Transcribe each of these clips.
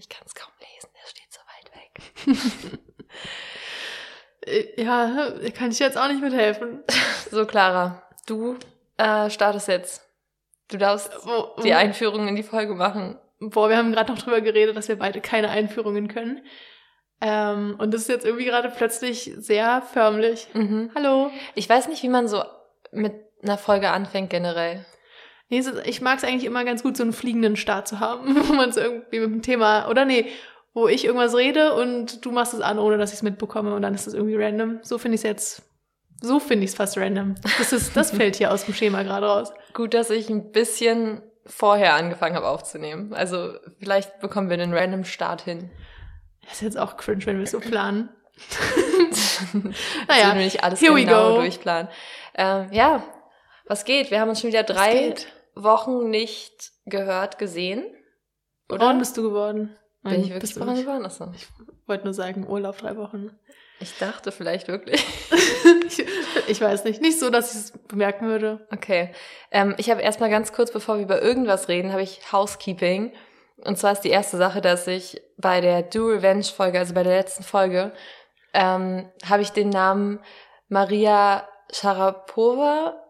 Ich kann es kaum lesen, der steht so weit weg. Ja, kann ich jetzt auch nicht mithelfen. So, Clara, du äh, startest jetzt. Du darfst Wo, wo, die Einführung in die Folge machen. boah, wir haben gerade noch drüber geredet, dass wir beide keine Einführungen können. Ähm, und das ist jetzt irgendwie gerade plötzlich sehr förmlich. Mhm. Hallo. Ich weiß nicht, wie man so mit einer Folge anfängt generell. Nee, ich mag es eigentlich immer ganz gut, so einen fliegenden Start zu haben, wo man so irgendwie mit dem Thema, oder nee, wo ich irgendwas rede und du machst es an, ohne dass ich es mitbekomme und dann ist es irgendwie random. So finde ich es jetzt, so finde ich es fast random. Das ist, das fällt hier aus dem Schema gerade raus. Gut, dass ich ein bisschen vorher angefangen habe aufzunehmen. Also vielleicht bekommen wir den random Start hin. Das ist jetzt auch cringe, wenn wir es so planen. Naja, wir nicht alles here we genau go. durchplanen. Ähm, ja, was geht? Wir haben uns schon wieder drei? Wochen nicht gehört, gesehen. Oder? Braun bist du geworden. Bin Nein, ich wirklich bist du braun geworden? Achso. Ich wollte nur sagen, Urlaub drei Wochen. Ich dachte vielleicht wirklich. ich, ich weiß nicht. Nicht so, dass ich es bemerken würde. Okay. Ähm, ich habe erstmal ganz kurz, bevor wir über irgendwas reden, habe ich Housekeeping. Und zwar ist die erste Sache, dass ich bei der Do Revenge Folge, also bei der letzten Folge, ähm, habe ich den Namen Maria Sharapova.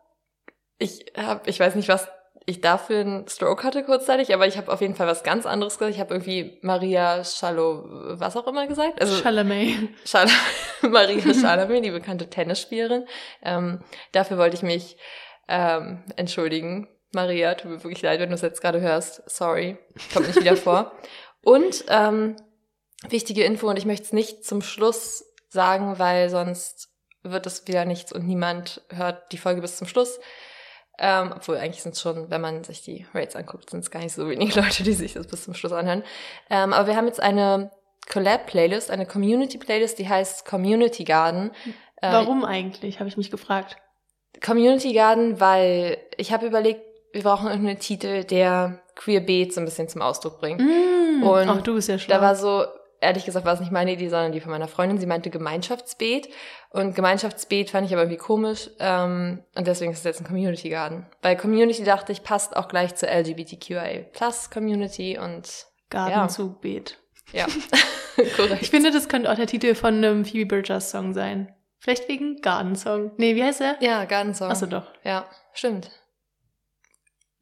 Ich habe, ich weiß nicht, was ich dafür einen Stroke hatte kurzzeitig, aber ich habe auf jeden Fall was ganz anderes gesagt. Ich habe irgendwie Maria Schalo, was auch immer gesagt. Also Chalamet. Schal Maria Chalamet, die bekannte Tennisspielerin. Ähm, dafür wollte ich mich ähm, entschuldigen. Maria, tut mir wirklich leid, wenn du es jetzt gerade hörst. Sorry, kommt nicht wieder vor. Und ähm, wichtige Info, und ich möchte es nicht zum Schluss sagen, weil sonst wird es wieder nichts und niemand hört die Folge bis zum Schluss. Ähm, obwohl eigentlich sind es schon, wenn man sich die Rates anguckt, sind es gar nicht so wenige Leute, die sich das bis zum Schluss anhören. Ähm, aber wir haben jetzt eine Collab-Playlist, eine Community-Playlist, die heißt Community Garden. Äh, Warum eigentlich, habe ich mich gefragt. Community Garden, weil ich habe überlegt, wir brauchen irgendeinen Titel, der Queerbeet so ein bisschen zum Ausdruck bringt. Mm, Und Ach, du bist ja schlau. Da war so, ehrlich gesagt, war es nicht meine Idee, sondern die von meiner Freundin. Sie meinte Gemeinschaftsbeet. Und Gemeinschaftsbeet fand ich aber irgendwie komisch. Ähm, und deswegen ist es jetzt ein Community Garden. Bei Community dachte ich, passt auch gleich zur LGBTQIA Plus Community und Gartenzugbeet. ja, korrekt. Ich finde, das könnte auch der Titel von einem Phoebe Bridgers Song sein. Vielleicht wegen Gartensong. Nee, wie heißt er? ja, Gartensong. Achso, doch. Ja, stimmt.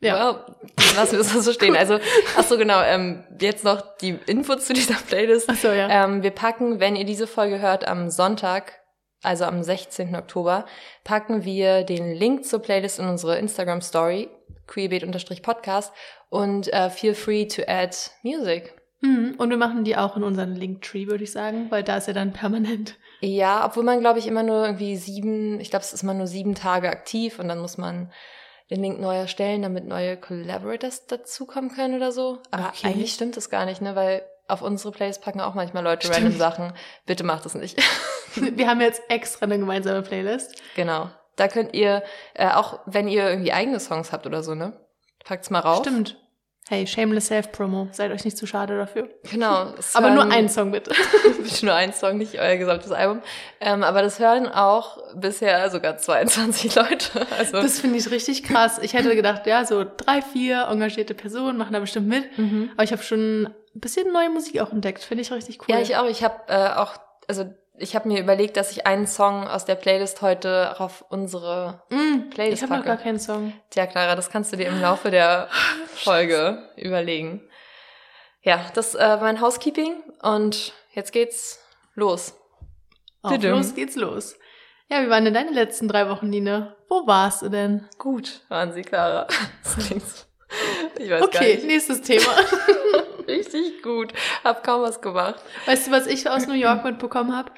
Ja. Wow. Lassen wir es so stehen. Also, ach so genau, ähm, jetzt noch die Infos zu dieser Playlist. Achso, ja. Ähm, wir packen, wenn ihr diese Folge hört, am Sonntag, also am 16. Oktober, packen wir den Link zur Playlist in unsere Instagram Story, queerbeat-podcast und äh, feel free to add music. Mhm. Und wir machen die auch in unseren Linktree, würde ich sagen, weil da ist er dann permanent. Ja, obwohl man, glaube ich, immer nur irgendwie sieben, ich glaube, es ist immer nur sieben Tage aktiv und dann muss man den Link neu erstellen, damit neue Collaborators dazukommen können oder so. Aber Okay. eigentlich stimmt das gar nicht, ne? Weil auf unsere Playlist packen auch manchmal Leute Stimmt. random Sachen. Bitte macht das nicht. Wir haben jetzt extra eine gemeinsame Playlist. genau. Da könnt ihr, äh, auch wenn ihr irgendwie eigene Songs habt oder so, ne? Packt's mal rauf. Stimmt. Hey, shameless self-promo. Seid euch nicht zu schade dafür. Genau. Aber nur hören- ein Song bitte. bitte nur ein Song, nicht euer gesamtes Album. Ähm, aber das hören auch bisher sogar 22 Leute. Also Das finde ich richtig krass. Ich hätte gedacht, ja, so drei, vier engagierte Personen machen da bestimmt mit. mhm. Aber ich habe schon ein bisschen neue Musik auch entdeckt. Finde ich richtig cool. Ja, ich auch. Ich habe äh, auch, also ich habe mir überlegt, dass ich einen Song aus der Playlist heute auf unsere Mm, Playlist ich habe noch gar keinen Song. Tja, Clara, das kannst du dir im Laufe der Folge überlegen. Ja, das äh, war mein Housekeeping und jetzt geht's los. Auf los geht's los. Ja, wie waren denn deine letzten drei Wochen, Nina? Wo warst du denn? Gut, waren Sie, Clara. Das klingt so. Ich weiß gar Okay, nicht. nächstes Thema. Richtig gut. Hab kaum was gemacht. Weißt du, was ich aus New York mitbekommen habe?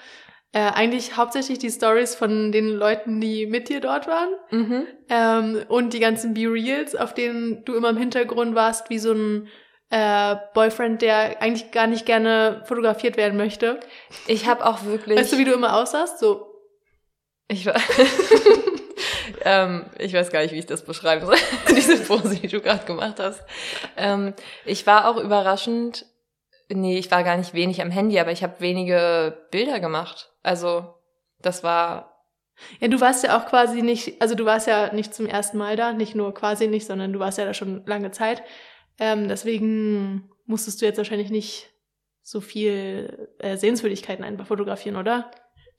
Äh, eigentlich hauptsächlich die Stories von den Leuten, die mit dir dort waren. Mhm. Ähm, und die ganzen Be-Reals, auf denen du immer im Hintergrund warst, wie so ein äh, Boyfriend, der eigentlich gar nicht gerne fotografiert werden möchte. Ich habe auch wirklich. Weißt du, wie du immer aussahst? So, Ich, wa- ähm, ich weiß gar nicht, wie ich das beschreiben soll. Diese Pose, die du gerade gemacht hast. Ähm, ich war auch überraschend. Nee, ich war gar nicht wenig am Handy, aber ich habe wenige Bilder gemacht. Also, das war. ja, du warst ja auch quasi nicht, also du warst ja nicht zum ersten Mal da, nicht nur quasi nicht, sondern du warst ja da schon lange Zeit. Ähm, deswegen musstest du jetzt wahrscheinlich nicht so viel äh, Sehenswürdigkeiten einfach fotografieren, oder?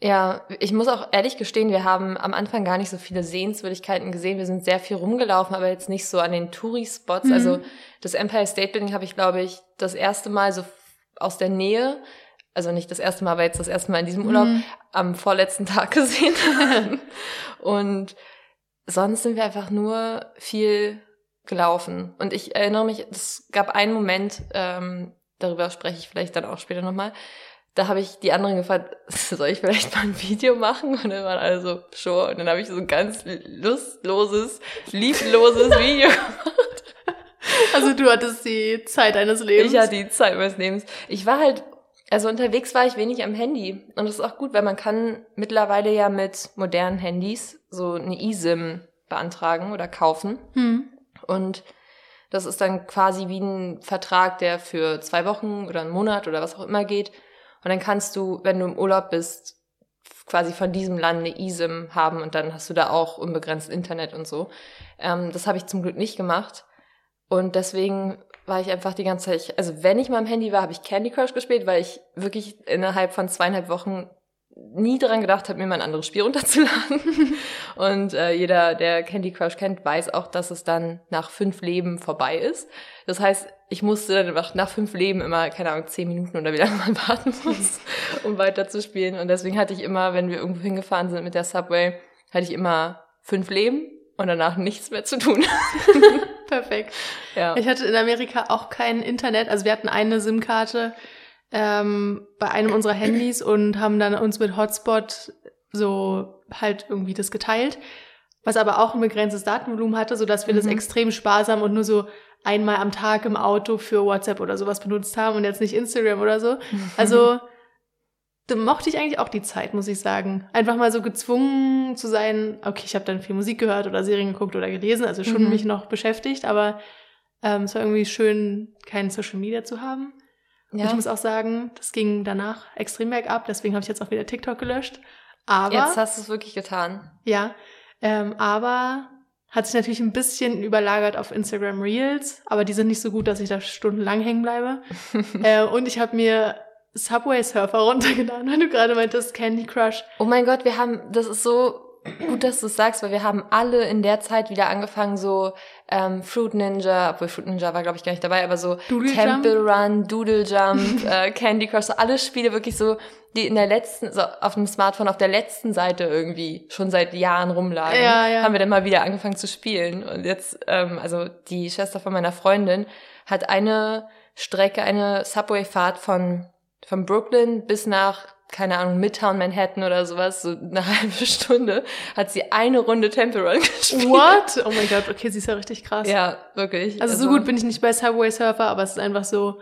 Ja, ich muss auch ehrlich gestehen, wir haben am Anfang gar nicht so viele Sehenswürdigkeiten gesehen. Wir sind sehr viel rumgelaufen, aber jetzt nicht so an den Touri-Spots. Mhm. Also das Empire State Building habe ich, glaube ich, das erste Mal so aus der Nähe, also nicht das erste Mal, aber jetzt das erste Mal in diesem Urlaub, Mhm. am vorletzten Tag gesehen. Und sonst sind wir einfach nur viel gelaufen. Und ich erinnere mich, es gab einen Moment, ähm, darüber spreche ich vielleicht dann auch später nochmal, da habe ich die anderen gefragt, soll ich vielleicht mal ein Video machen? Und dann waren alle so, sure. Und dann habe ich so ein ganz lustloses, liebloses Video. Also du hattest die Zeit deines Lebens. Ich hatte die Zeit meines Lebens. Ich war halt, also unterwegs war ich wenig am Handy. Und das ist auch gut, weil man kann mittlerweile ja mit modernen Handys so eine eSIM beantragen oder kaufen. hm. Und das ist dann quasi wie ein Vertrag, der für zwei Wochen oder einen Monat oder was auch immer geht. Und dann kannst du, wenn du im Urlaub bist, quasi von diesem Land eine eSIM haben und dann hast du da auch unbegrenzt Internet und so. Ähm, das habe ich zum Glück nicht gemacht. Und deswegen war ich einfach die ganze Zeit, also wenn ich mal am Handy war, habe ich Candy Crush gespielt, weil ich wirklich innerhalb von zweieinhalb Wochen nie daran gedacht habe, mir mal ein anderes Spiel runterzuladen. Und äh, jeder, der Candy Crush kennt, weiß auch, dass es dann nach fünf Leben vorbei ist. Das heißt, ich musste dann einfach nach fünf Leben immer, keine Ahnung, zehn Minuten oder wie lange man warten muss, um weiterzuspielen. Und deswegen hatte ich immer, wenn wir irgendwo hingefahren sind mit der Subway, hatte ich immer fünf Leben und danach nichts mehr zu tun. Perfekt. ja. Ich hatte in Amerika auch kein Internet. Also wir hatten eine SIM-Karte ähm, bei einem unserer Handys und haben dann uns mit Hotspot so halt irgendwie das geteilt. Was aber auch ein begrenztes Datenvolumen hatte, sodass wir das Mhm. extrem sparsam und nur so einmal am Tag im Auto für WhatsApp oder sowas benutzt haben und jetzt nicht Instagram oder so. Also da mochte ich eigentlich auch die Zeit, muss ich sagen. Einfach mal so gezwungen zu sein, okay, ich habe dann viel Musik gehört oder Serien geguckt oder gelesen, also schon Mhm. mich noch beschäftigt, aber ähm, es war irgendwie schön, kein Social Media zu haben. Und ich ja. muss auch sagen, das ging danach extrem bergab, deswegen habe ich jetzt auch wieder TikTok gelöscht. Aber Jetzt hast du es wirklich getan. ja, ähm, aber hat sich natürlich ein bisschen überlagert auf Instagram Reels, aber die sind nicht so gut, dass ich da stundenlang hängen bleibe. äh, und ich habe mir Subway Surfer runtergeladen, weil du gerade meintest Candy Crush. Oh mein Gott, wir haben, das ist so gut, dass du es sagst, weil wir haben alle in der Zeit wieder angefangen, so ähm, Fruit Ninja, obwohl Fruit Ninja war, glaube ich, gar nicht dabei, aber so Doodle Temple Run, Doodle Jump, äh, Candy Crush, so alle Spiele wirklich so, die in der letzten, so auf dem Smartphone auf der letzten Seite irgendwie schon seit Jahren rumlagen, Ja, ja. haben wir dann mal wieder angefangen zu spielen. Und jetzt, ähm, also die Schwester von meiner Freundin hat eine Strecke, eine Subway-Fahrt von, von Brooklyn bis nach keine Ahnung, Midtown Manhattan oder sowas, so eine halbe Stunde, hat sie eine Runde Temple Run gespielt. What? Oh mein Gott, okay, sie ist ja richtig krass. Ja, wirklich. Also, so gut bin ich nicht bei Subway Surfer, aber es ist einfach so,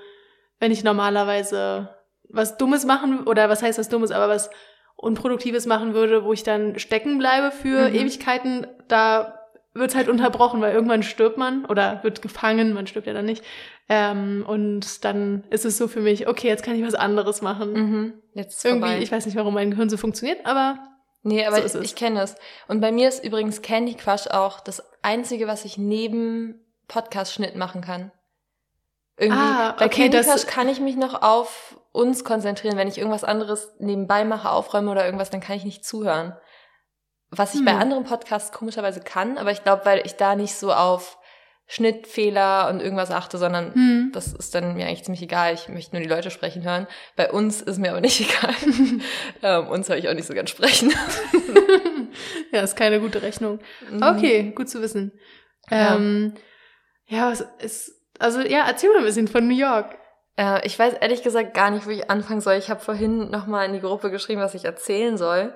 wenn ich normalerweise was Dummes machen, oder was heißt was Dummes, aber was Unproduktives machen würde, wo ich dann stecken bleibe für Mhm. Ewigkeiten, da wird's halt unterbrochen, weil irgendwann stirbt man oder wird gefangen, man stirbt ja dann nicht. Ähm, und dann ist es so für mich, okay, jetzt kann ich was anderes machen. Mhm. Jetzt Irgendwie, vorbei. ich weiß nicht, warum mein Gehirn so funktioniert, aber Nee, aber So ich, ich kenne es. Und bei mir ist übrigens Candy Crush auch das Einzige, was ich neben Podcast-Schnitt machen kann. Irgendwie, Ah, bei okay, Candy das- Crush kann ich mich noch auf uns konzentrieren. Wenn ich irgendwas anderes nebenbei mache, aufräume oder irgendwas, dann kann ich nicht zuhören. Was ich bei Hm. anderen Podcasts komischerweise kann, aber ich glaube, weil ich da nicht so auf Schnittfehler und irgendwas achte, sondern hm. das ist dann mir eigentlich ziemlich egal. Ich möchte nur die Leute sprechen hören. Bei uns ist mir aber nicht egal. ähm, uns höre ich auch nicht so gern sprechen. ja, ist keine gute Rechnung. Mhm. Okay, gut zu wissen. Ja. Ähm, ja, was ist, also ja, erzähl mal ein bisschen von New York. Äh, ich weiß ehrlich gesagt gar nicht, wo ich anfangen soll. Ich habe vorhin nochmal in die Gruppe geschrieben, was ich erzählen soll,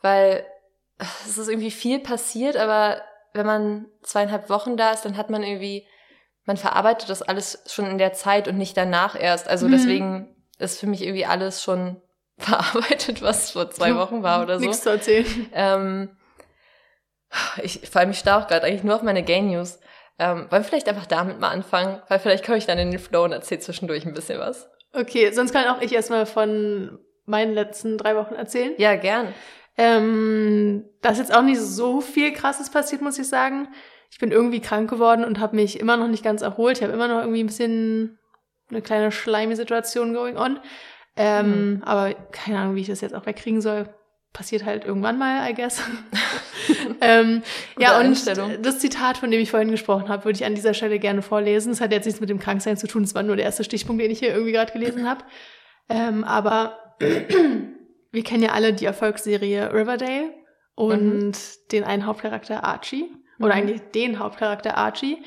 weil es ist irgendwie viel passiert, aber wenn man zweieinhalb Wochen da ist, dann hat man irgendwie, man verarbeitet das alles schon in der Zeit und nicht danach erst. Also Mhm. deswegen ist für mich irgendwie alles schon verarbeitet, was vor zwei Wochen war oder so. Nichts zu erzählen. Ähm, ich, vor allem, ich starre auch gerade eigentlich nur auf meine Gay News. Ähm, wollen wir vielleicht einfach damit mal anfangen? Weil vielleicht komme ich dann in den Flow und erzähle zwischendurch ein bisschen was. Okay, sonst kann auch ich erstmal von meinen letzten drei Wochen erzählen. Ja, gern. Ähm, da ist jetzt auch nicht so viel Krasses passiert, muss ich sagen. Ich bin irgendwie krank geworden und habe mich immer noch nicht ganz erholt. Ich habe immer noch irgendwie ein bisschen eine kleine schleimige Situation going on. Ähm, Aber keine Ahnung, wie ich das jetzt auch wegkriegen soll. Passiert halt irgendwann mal, I guess. ähm, ja, und das Zitat, von dem ich vorhin gesprochen habe, würde ich an dieser Stelle gerne vorlesen. Es hat jetzt nichts mit dem Kranksein zu tun, es war nur der erste Stichpunkt, den ich hier irgendwie gerade gelesen habe. Ähm, aber wir kennen ja alle die Erfolgsserie Riverdale und den einen Hauptcharakter Archie. Oder Mhm. eigentlich den Hauptcharakter Archie.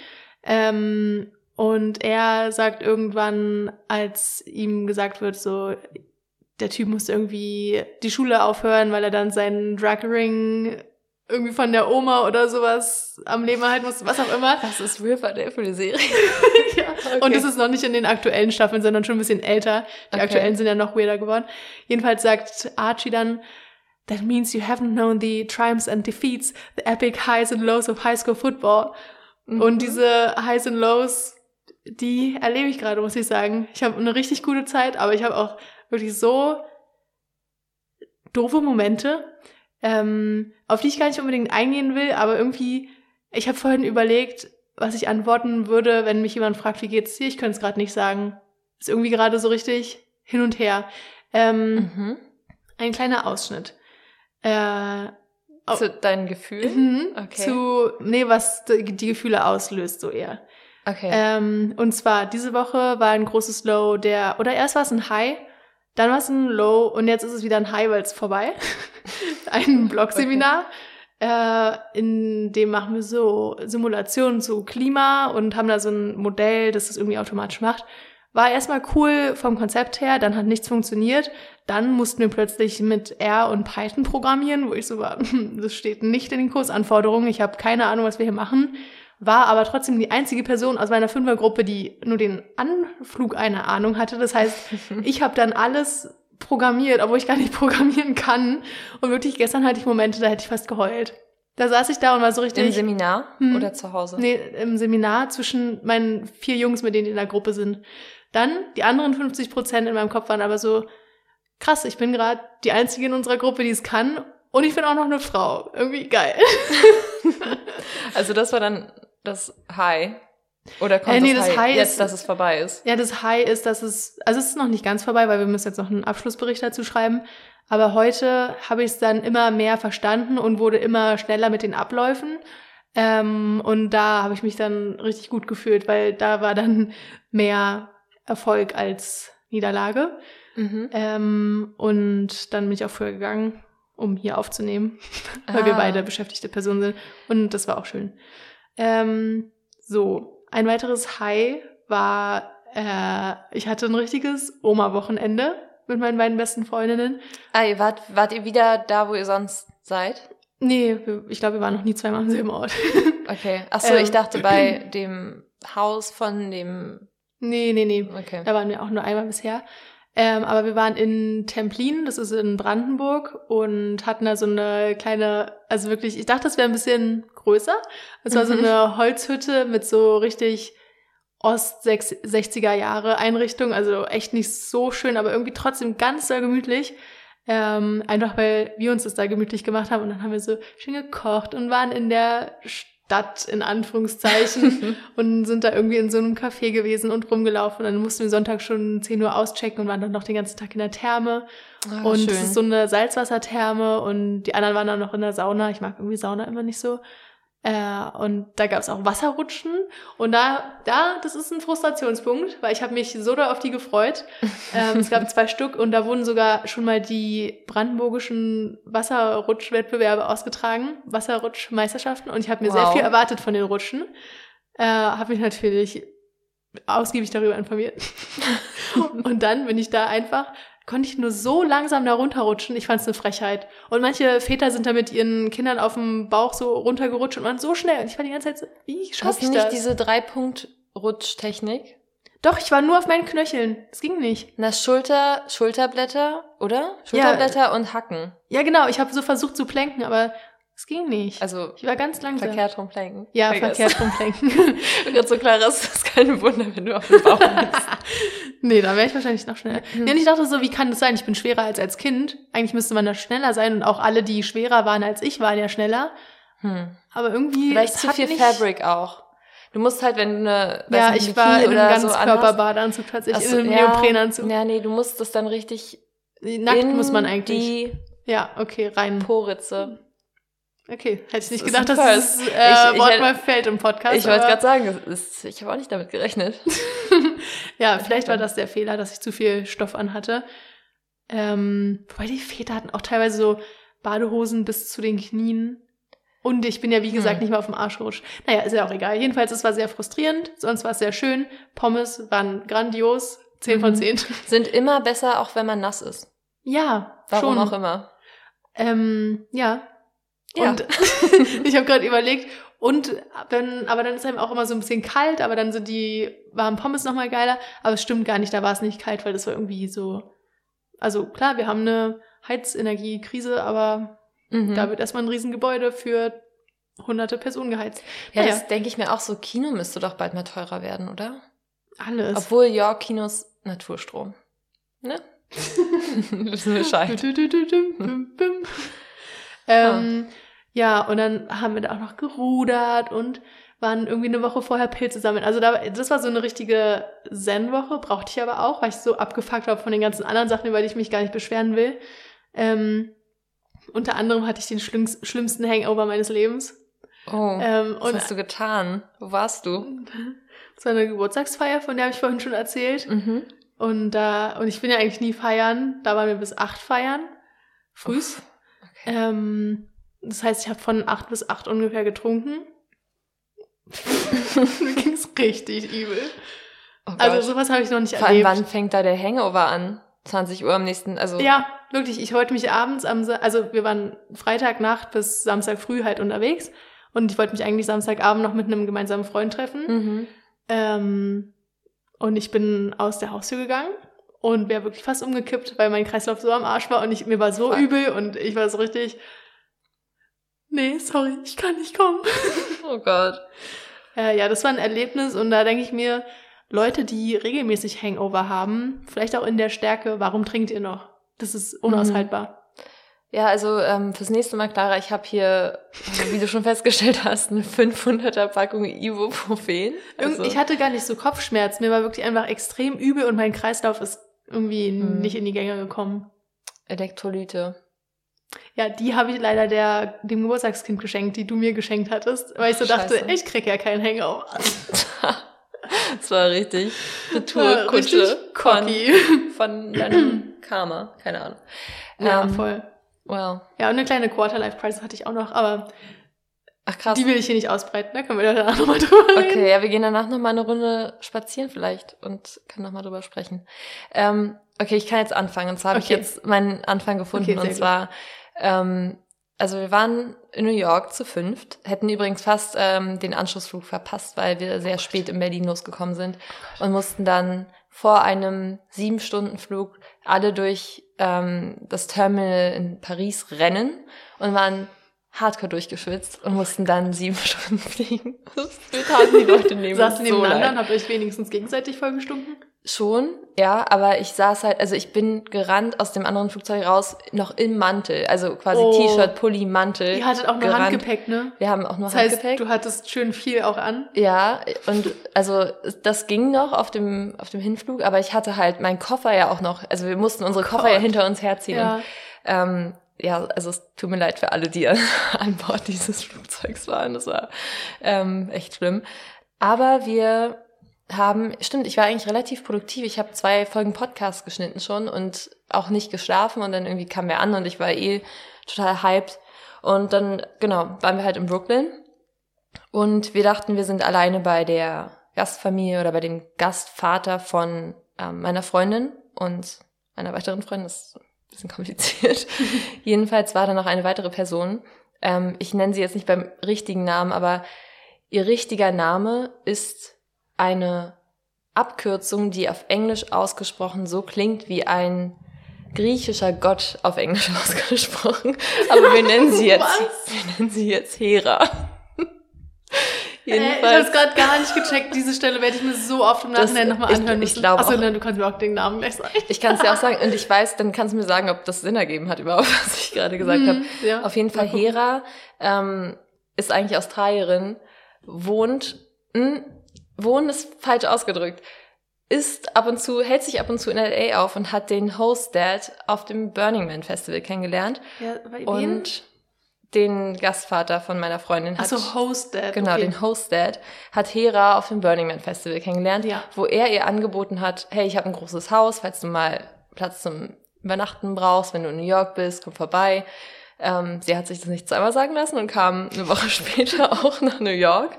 Ähm, und er sagt irgendwann, als ihm gesagt wird, so, der Typ musste irgendwie die Schule aufhören, weil er dann seinen Drag Ring irgendwie von der Oma oder sowas am Leben halten musste, was auch immer. Was ist Riverdale für eine Serie? ja. Und es ist noch nicht in den aktuellen Staffeln, sondern schon ein bisschen älter. Die Okay. aktuellen sind ja noch weirder geworden. Jedenfalls sagt Archie dann, That means you haven't known the triumphs and defeats, the epic highs and lows of high school football. Mhm. Und diese Highs and Lows, die erlebe ich gerade, muss ich sagen. Ich habe eine richtig gute Zeit, aber ich habe auch wirklich so doofe Momente, ähm, auf die ich gar nicht unbedingt eingehen will, aber irgendwie, ich habe vorhin überlegt, was ich antworten würde, wenn mich jemand fragt, wie geht's dir? Ich könnte es gerade nicht sagen. Ist irgendwie gerade so richtig hin und her. Ähm, Mhm. Ein kleiner Ausschnitt. Äh. Zu deinen Gefühlen? mhm, Okay. Zu, nee, was die die Gefühle auslöst, so eher. Okay. Ähm, und zwar, diese Woche war ein großes Low, der, oder erst war es ein High, dann war es ein Low und jetzt ist es wieder ein High, weil es vorbei. ein Blog-Seminar. Äh, in dem machen wir so Simulationen zu Klima und haben da so ein Modell, das das irgendwie automatisch macht. War erstmal cool vom Konzept her, dann hat nichts funktioniert. Dann mussten wir plötzlich mit R und Python programmieren, wo ich so war, das steht nicht in den Kursanforderungen, ich habe keine Ahnung, was wir hier machen. War aber trotzdem die einzige Person aus meiner Fünfergruppe, die nur den Anflug einer Ahnung hatte. Das heißt, ich habe dann alles programmiert, obwohl ich gar nicht programmieren kann. Und wirklich, gestern hatte ich Momente, da hätte ich fast geheult. Da saß ich da und war so richtig. Im Seminar Hm. oder zu Hause? Nee, im Seminar zwischen meinen vier Jungs, mit denen die in der Gruppe sind. Dann die anderen 50 Prozent in meinem Kopf waren aber so, krass, ich bin gerade die Einzige in unserer Gruppe, die es kann. Und ich bin auch noch eine Frau. Irgendwie geil. Also das war dann das High. Oder kommt Äh, nee, das, das High, High jetzt, ist- dass es vorbei ist? Ja, das High ist, dass es, also es ist noch nicht ganz vorbei, weil wir müssen jetzt noch einen Abschlussbericht dazu schreiben. Aber heute habe ich es dann immer mehr verstanden und wurde immer schneller mit den Abläufen. Ähm, und da habe ich mich dann richtig gut gefühlt, weil da war dann mehr Erfolg als Niederlage. Mhm. Ähm, und dann bin ich auch früher gegangen, um hier aufzunehmen, weil wir Ah. beide beschäftigte Personen sind. Und das war auch schön. Ähm, so, ein weiteres High war, äh, ich hatte ein richtiges Oma-Wochenende mit meinen beiden besten Freundinnen. Ah, ihr wart, wart ihr wieder da, wo ihr sonst seid? Nee, ich glaube, wir waren noch nie zweimal am selben Ort. Okay. Ach so, Ähm. ich dachte bei dem Haus von dem. nee, nee, nee. Okay. Da waren wir auch nur einmal bisher. Ähm, aber wir waren in Templin, das ist in Brandenburg, und hatten da so eine kleine, also wirklich, ich dachte, das wäre ein bisschen größer. Es war so Mhm. eine Holzhütte mit so richtig Ost-60er Jahre Einrichtung, also echt nicht so schön, aber irgendwie trotzdem ganz sehr gemütlich. Ähm, einfach weil wir uns das da gemütlich gemacht haben und dann haben wir so schön gekocht und waren in der Stadt in Anführungszeichen und sind da irgendwie in so einem Café gewesen und rumgelaufen. Und dann mussten wir Sonntag schon 10 Uhr auschecken und waren dann noch den ganzen Tag in der Therme. Ah, und schön. es ist so eine Salzwassertherme und die anderen waren dann noch in der Sauna. Ich mag irgendwie Sauna immer nicht so. Äh, und da gab es auch Wasserrutschen. Und da, da, das ist ein Frustrationspunkt, weil ich habe mich so doll auf die gefreut. ähm, es gab zwei Stück und da wurden sogar schon mal die brandenburgischen Wasserrutschwettbewerbe ausgetragen, Wasserrutschmeisterschaften. Und ich habe mir sehr Wow. viel erwartet von den Rutschen. Äh, habe mich natürlich ausgiebig darüber informiert. und dann bin ich da einfach, konnte ich nur so langsam da runterrutschen. Ich fand es eine Frechheit. Und manche Väter sind da mit ihren Kindern auf dem Bauch so runtergerutscht und waren so schnell. Und ich war die ganze Zeit so, wie Hast schaff du ich nicht das? diese Drei-Punkt-Rutschtechnik? Doch, ich war nur auf meinen Knöcheln. Es ging nicht. Na, Schulter, Schulterblätter, oder? Schulterblätter und Hacken. Ja, genau. Ich habe so versucht zu planken, aber es ging nicht. Also ich war ganz langsam. verkehrt rumplanken. Ja, guess. verkehrt rumplanken. Gerade so klar ist, das ist kein Wunder, wenn du auf dem Bauch bist. nee, da wäre ich wahrscheinlich noch schneller. Hm. Ja, und ich dachte so, wie kann das sein? Ich bin schwerer als als Kind. Eigentlich müsste man da schneller sein und auch alle, die schwerer waren als ich, waren ja schneller. Hm. Aber irgendwie Vielleicht zu viel nicht- Fabric auch. Du musst halt, wenn du eine, Ja, ich war in einem oder so Ganzkörperbadeanzug tatsächlich, Ach so, in einem ja, Neoprenanzug. Ja, nee, du musst das dann richtig Nackt muss man eigentlich. die Ja, okay, rein. Poritze. Okay, hätte ich nicht Das gedacht, dass dieses äh, Ich- Wort mal fällt im Podcast. Ich wollte gerade sagen, das ist, ich habe auch nicht damit gerechnet. Ja, vielleicht war das der Fehler, dass ich zu viel Stoff anhatte. Ähm, wobei die Väter hatten auch teilweise so Badehosen bis zu den Knien. Und ich bin ja, wie gesagt, Hm. nicht mal auf dem Arsch gerutscht. Naja, ist ja auch egal. Jedenfalls, es war sehr frustrierend. Sonst war es sehr schön. Pommes waren grandios. 10 von Mhm. 10. Sind immer besser, auch wenn man nass ist. Ja, Warum schon. auch immer. Ähm, ja. Ja. Und ich habe gerade überlegt, und wenn, aber dann ist einem auch immer so ein bisschen kalt, aber dann sind die warmen Pommes noch mal geiler. Aber es stimmt gar nicht, da war es nicht kalt, weil das war irgendwie so. Also klar, wir haben eine Heizenergiekrise, aber Mhm. da wird erstmal ein Riesengebäude für hunderte Personen geheizt. ja, Naja. das denke ich mir auch so. Kino müsste doch bald mal teurer werden, oder? Alles. Obwohl, ja, Kinos Naturstrom. Ne? Wissen wir Bescheid. ähm, ja, und dann haben wir da auch noch gerudert und waren irgendwie eine Woche vorher Pilze sammeln. Also da, das war so eine richtige Zen-Woche, brauchte ich aber auch, weil ich so abgefuckt war von den ganzen anderen Sachen, über die ich mich gar nicht beschweren will. Ähm, unter anderem hatte ich den schlimmst, schlimmsten Hangover meines Lebens. Oh, Ähm, was hast du getan? Wo warst du? es war eine Geburtstagsfeier, von der habe ich vorhin schon erzählt. Mhm. Und da, und ich bin ja eigentlich nie feiern. Da waren wir bis acht feiern. Frühs. Okay. Ähm, das heißt, ich habe von acht bis acht ungefähr getrunken. Mir ging's richtig übel. Oh Also sowas habe ich noch nicht Vor allem, erlebt. wann fängt da der Hangover an? 20 Uhr am nächsten, also. Ja, wirklich. Ich wollte mich abends am, Sa- also wir waren Freitagnacht bis Samstag früh halt unterwegs und ich wollte mich eigentlich Samstagabend noch mit einem gemeinsamen Freund treffen. Mhm. Ähm, und ich bin aus der Haustür gegangen und wäre wirklich fast umgekippt, weil mein Kreislauf so am Arsch war und ich, mir war so Fuck. übel und ich war so richtig, nee, sorry, ich kann nicht kommen. Oh Gott. Äh, ja, das war ein Erlebnis und da denke ich mir, Leute, die regelmäßig Hangover haben, vielleicht auch in der Stärke, warum trinkt ihr noch? Das ist unaushaltbar. Ja, also ähm, fürs nächste Mal, Clara, ich habe hier, wie du schon festgestellt hast, eine 500er Packung Ibuprofen. Also, Ich hatte gar nicht so Kopfschmerzen, mir war wirklich einfach extrem übel und mein Kreislauf ist irgendwie Hm. nicht in die Gänge gekommen. Elektrolyte. Ja, die habe ich leider der, dem Geburtstagskind geschenkt, die du mir geschenkt hattest, weil ich so Ach, dachte, scheiße. ich krieg ja keinen Hangover. Das war richtig Retourkutsche von, von deinem Karma. Keine Ahnung. Ja, Ähm, voll. Wow. Ja, und eine kleine Quarter-Life-Crisis hatte ich auch noch, aber Ach krass. die will ich hier nicht ausbreiten, da können wir danach nochmal drüber reden. Okay, ja, wir gehen danach noch mal eine Runde spazieren vielleicht und können noch mal drüber sprechen. Ähm, okay, ich kann jetzt anfangen. Und zwar habe Okay. ich jetzt meinen Anfang gefunden. Okay, und zwar, ähm, also wir waren in New York zu fünft, hätten übrigens fast ähm, den Anschlussflug verpasst, weil wir sehr spät in Berlin losgekommen sind und mussten dann vor einem sieben Stunden Flug alle durch ähm, das Terminal in Paris rennen und waren hardcore durchgeschwitzt und mussten dann sieben Stunden fliegen. Das taten die Leute neben ihr so nebeneinander und habt euch wenigstens gegenseitig vollgestunken? Schon, ja, aber ich saß halt, also ich bin gerannt aus dem anderen Flugzeug raus, noch im Mantel, also quasi Oh. T-Shirt, Pulli, Mantel. Ihr hattet auch nur gerannt. Handgepäck, ne? Wir haben auch nur Das heißt, Handgepäck. du hattest schön viel auch an. Ja, und also das ging noch auf dem auf dem Hinflug, aber ich hatte halt meinen Koffer ja auch noch, also wir mussten unsere Koffer ja hinter uns herziehen. Ja. Und, ähm, ja, also es tut mir leid für alle, die an, Bord dieses Flugzeugs waren. Das war ähm, echt schlimm. Aber wir haben, stimmt, ich war eigentlich relativ produktiv. Ich habe zwei Folgen Podcast geschnitten schon und auch nicht geschlafen und dann irgendwie kam wir an und ich war eh total hyped. Und dann, genau, waren wir halt in Brooklyn und wir dachten, wir sind alleine bei der Gastfamilie oder bei dem Gastvater von ähm, meiner Freundin und einer weiteren Freundin. Das bisschen kompliziert. Jedenfalls war da noch eine weitere Person. Ähm, ich nenne sie jetzt nicht beim richtigen Namen, aber ihr richtiger Name ist eine Abkürzung, die auf Englisch ausgesprochen so klingt wie ein griechischer Gott auf Englisch ausgesprochen. Aber wir nennen sie jetzt, Was? wir nennen sie jetzt Hera. Äh, ich habe Jedenfalls. gerade gar nicht gecheckt. Diese Stelle werde ich mir so oft im Nachhinein nochmal ich- anhören ich müssen. glaube Achso, nein, du kannst mir auch den Namen gleich sagen. Ich kann es dir auch sagen und ich weiß, dann kannst du mir sagen, ob das Sinn ergeben hat überhaupt, was ich gerade gesagt habe. Mhm, ja. Auf jeden Fall. Hera ähm, ist eigentlich Australierin, wohnt Hm, wohnen ist falsch ausgedrückt. Ist ab und zu, hält sich ab und zu in LA auf und hat den Host Dad auf dem Burning Man Festival kennengelernt. Ja? Und den Gastvater von meiner Freundin hat. Achso, Host Dad. Genau, okay. den Host Dad hat Hera auf dem Burning Man Festival kennengelernt, Ja. wo er ihr angeboten hat, hey, ich habe ein großes Haus, falls du mal Platz zum Übernachten brauchst, wenn du in New York bist, komm vorbei. Ähm, sie hat sich das nicht zweimal sagen lassen und kam eine Woche später auch nach New York,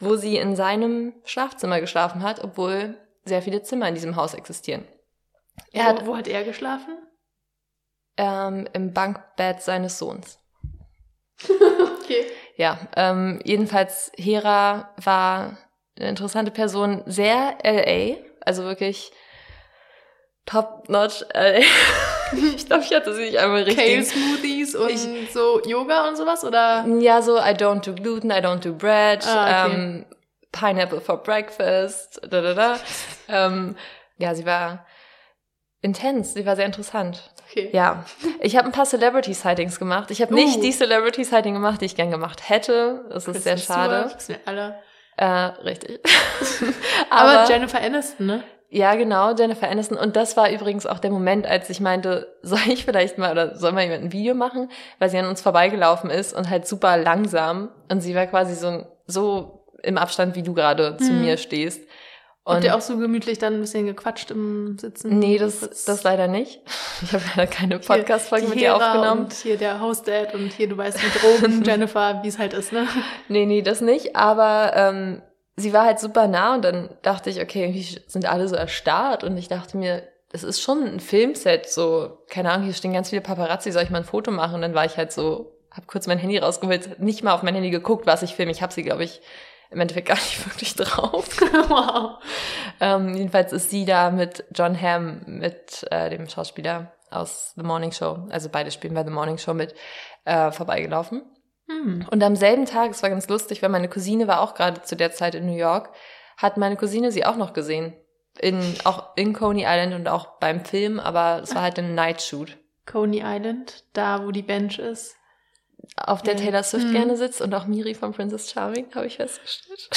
wo sie in seinem Schlafzimmer geschlafen hat, obwohl sehr viele Zimmer in diesem Haus existieren. Er hat wo, wo hat er geschlafen? ähm, im Bankbett seines Sohns. Okay. Ja, ähm, jedenfalls Hera war eine interessante Person, sehr LA, also wirklich top-notch LA. ich glaube, ich hatte sie nicht einmal Kale richtig. Smoothies und Ich- so Yoga und sowas oder? Ja, so I don't do gluten, I don't do bread, Ah, okay. ähm, Pineapple for breakfast, da da da. ähm, ja, sie war intens, sie war sehr interessant. Okay. Ja, ich habe ein paar Celebrity-Sightings gemacht. Ich habe Uh. nicht die Celebrity-Sighting gemacht, die ich gern gemacht hätte. Das ist sehr schade. Wissen wir alle. Äh, richtig. Aber, Aber, Jennifer Aniston, ne? ja, genau, Jennifer Aniston. Und das war übrigens auch der Moment, als ich meinte, soll ich vielleicht mal oder soll mal jemand ein Video machen, weil sie an uns vorbeigelaufen ist und halt super langsam. Und sie war quasi so, so im Abstand, wie du gerade zu Mhm. mir stehst. Habt Und ihr auch so gemütlich dann ein bisschen gequatscht im Sitzen? nee, das, das leider nicht. Ich habe leider keine Podcast-Folge mit dir aufgenommen. Und hier der Host-Dad und hier, du weißt, mit Drogen, Jennifer, wie es halt ist, ne? Nee, nee, das nicht. Aber ähm, sie war halt super nah und dann dachte ich, okay, irgendwie sind alle so erstarrt und ich dachte mir, es ist schon ein Filmset, so, keine Ahnung, hier stehen ganz viele Paparazzi, soll ich mal ein Foto machen? Und dann war ich halt so, hab kurz mein Handy rausgeholt, nicht mal auf mein Handy geguckt, was ich filme. Ich habe sie, glaube ich, im Endeffekt gar nicht wirklich drauf. wow. ähm, jedenfalls ist sie da mit John Hamm, mit äh, dem Schauspieler aus The Morning Show, also beide spielen bei The Morning Show mit, äh, vorbeigelaufen. Hm. Und am selben Tag, es war ganz lustig, weil meine Cousine war auch gerade zu der Zeit in New York, hat meine Cousine sie auch noch gesehen. In, auch in Coney Island und auch beim Film, aber es war halt ein Night Shoot, Coney Island, da wo die Bench ist. Auf der. Taylor Swift Mhm. gerne sitzt und auch Miri von Princess Charming, habe ich festgestellt.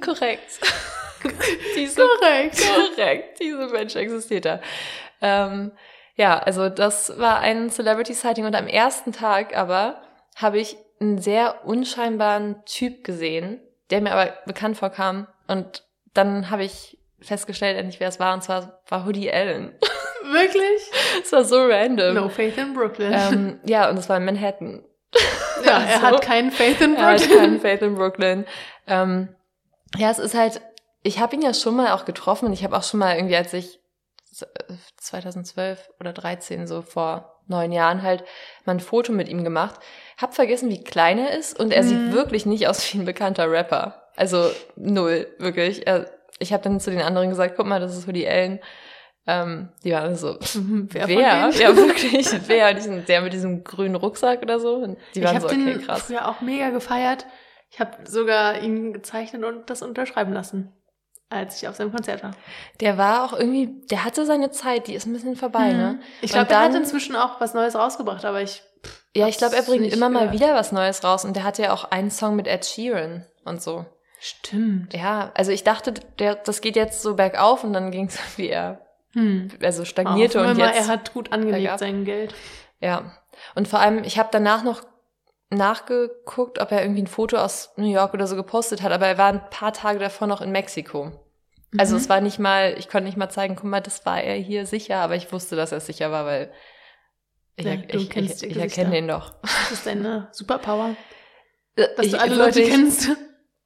Korrekt. Diese Korrekt. Korrekt, diese Mensch existiert da. Ähm, ja, also das war ein Celebrity-Sighting und am ersten Tag aber habe ich einen sehr unscheinbaren Typ gesehen, der mir aber bekannt vorkam und dann habe ich festgestellt endlich, wer es war und zwar war Hoodie Allen. Wirklich? Es war so random. No Faith in Brooklyn. Ähm, ja, und es war in Manhattan. ja, er so. hat kein Faith in Er hat Brooklyn. keinen Faith in Brooklyn. Ähm, ja, es ist halt, ich habe ihn ja schon mal auch getroffen und ich habe auch schon mal irgendwie, als ich 2012 oder 13, so vor neun Jahren halt, mal ein Foto mit ihm gemacht. Hab vergessen, wie klein er ist und er Mhm. sieht wirklich nicht aus wie ein bekannter Rapper. Also null, wirklich. Er, ich habe dann zu den anderen gesagt, guck mal, das ist Woody Allen. Ähm, die waren so, Wer, wer? Ja, wirklich, wer? Diesen, der mit diesem grünen Rucksack oder so. Und die ich waren habe so, okay, den krass. früher auch mega gefeiert. Ich habe sogar ihn gezeichnet und das unterschreiben lassen, als ich auf seinem Konzert war. Der war auch irgendwie, der hatte seine Zeit, die ist ein bisschen vorbei, ne? Mhm. Ich Und glaube, er hat inzwischen auch was Neues rausgebracht, aber ich. Ja, ich glaube, er bringt immer mal gehört. wieder was Neues raus und der hatte ja auch einen Song mit Ed Sheeran und so. Stimmt. Ja, also ich dachte, der, das geht jetzt so bergauf und dann ging es wie er, Hm. also stagnierte und mal, jetzt, er hat gut angelegt sein Geld. ja. Und vor allem, ich habe danach noch nachgeguckt, ob er irgendwie ein Foto aus New York oder so gepostet hat, aber er war ein paar Tage davor noch in Mexiko. Also Mhm. es war nicht mal, ich konnte nicht mal zeigen, guck mal, das war er hier sicher, aber ich wusste, dass er sicher war, weil ich, Ja, ich, ich, ich erkenne den doch. Das ist deine Superpower, Dass dass du alle Leute kennst.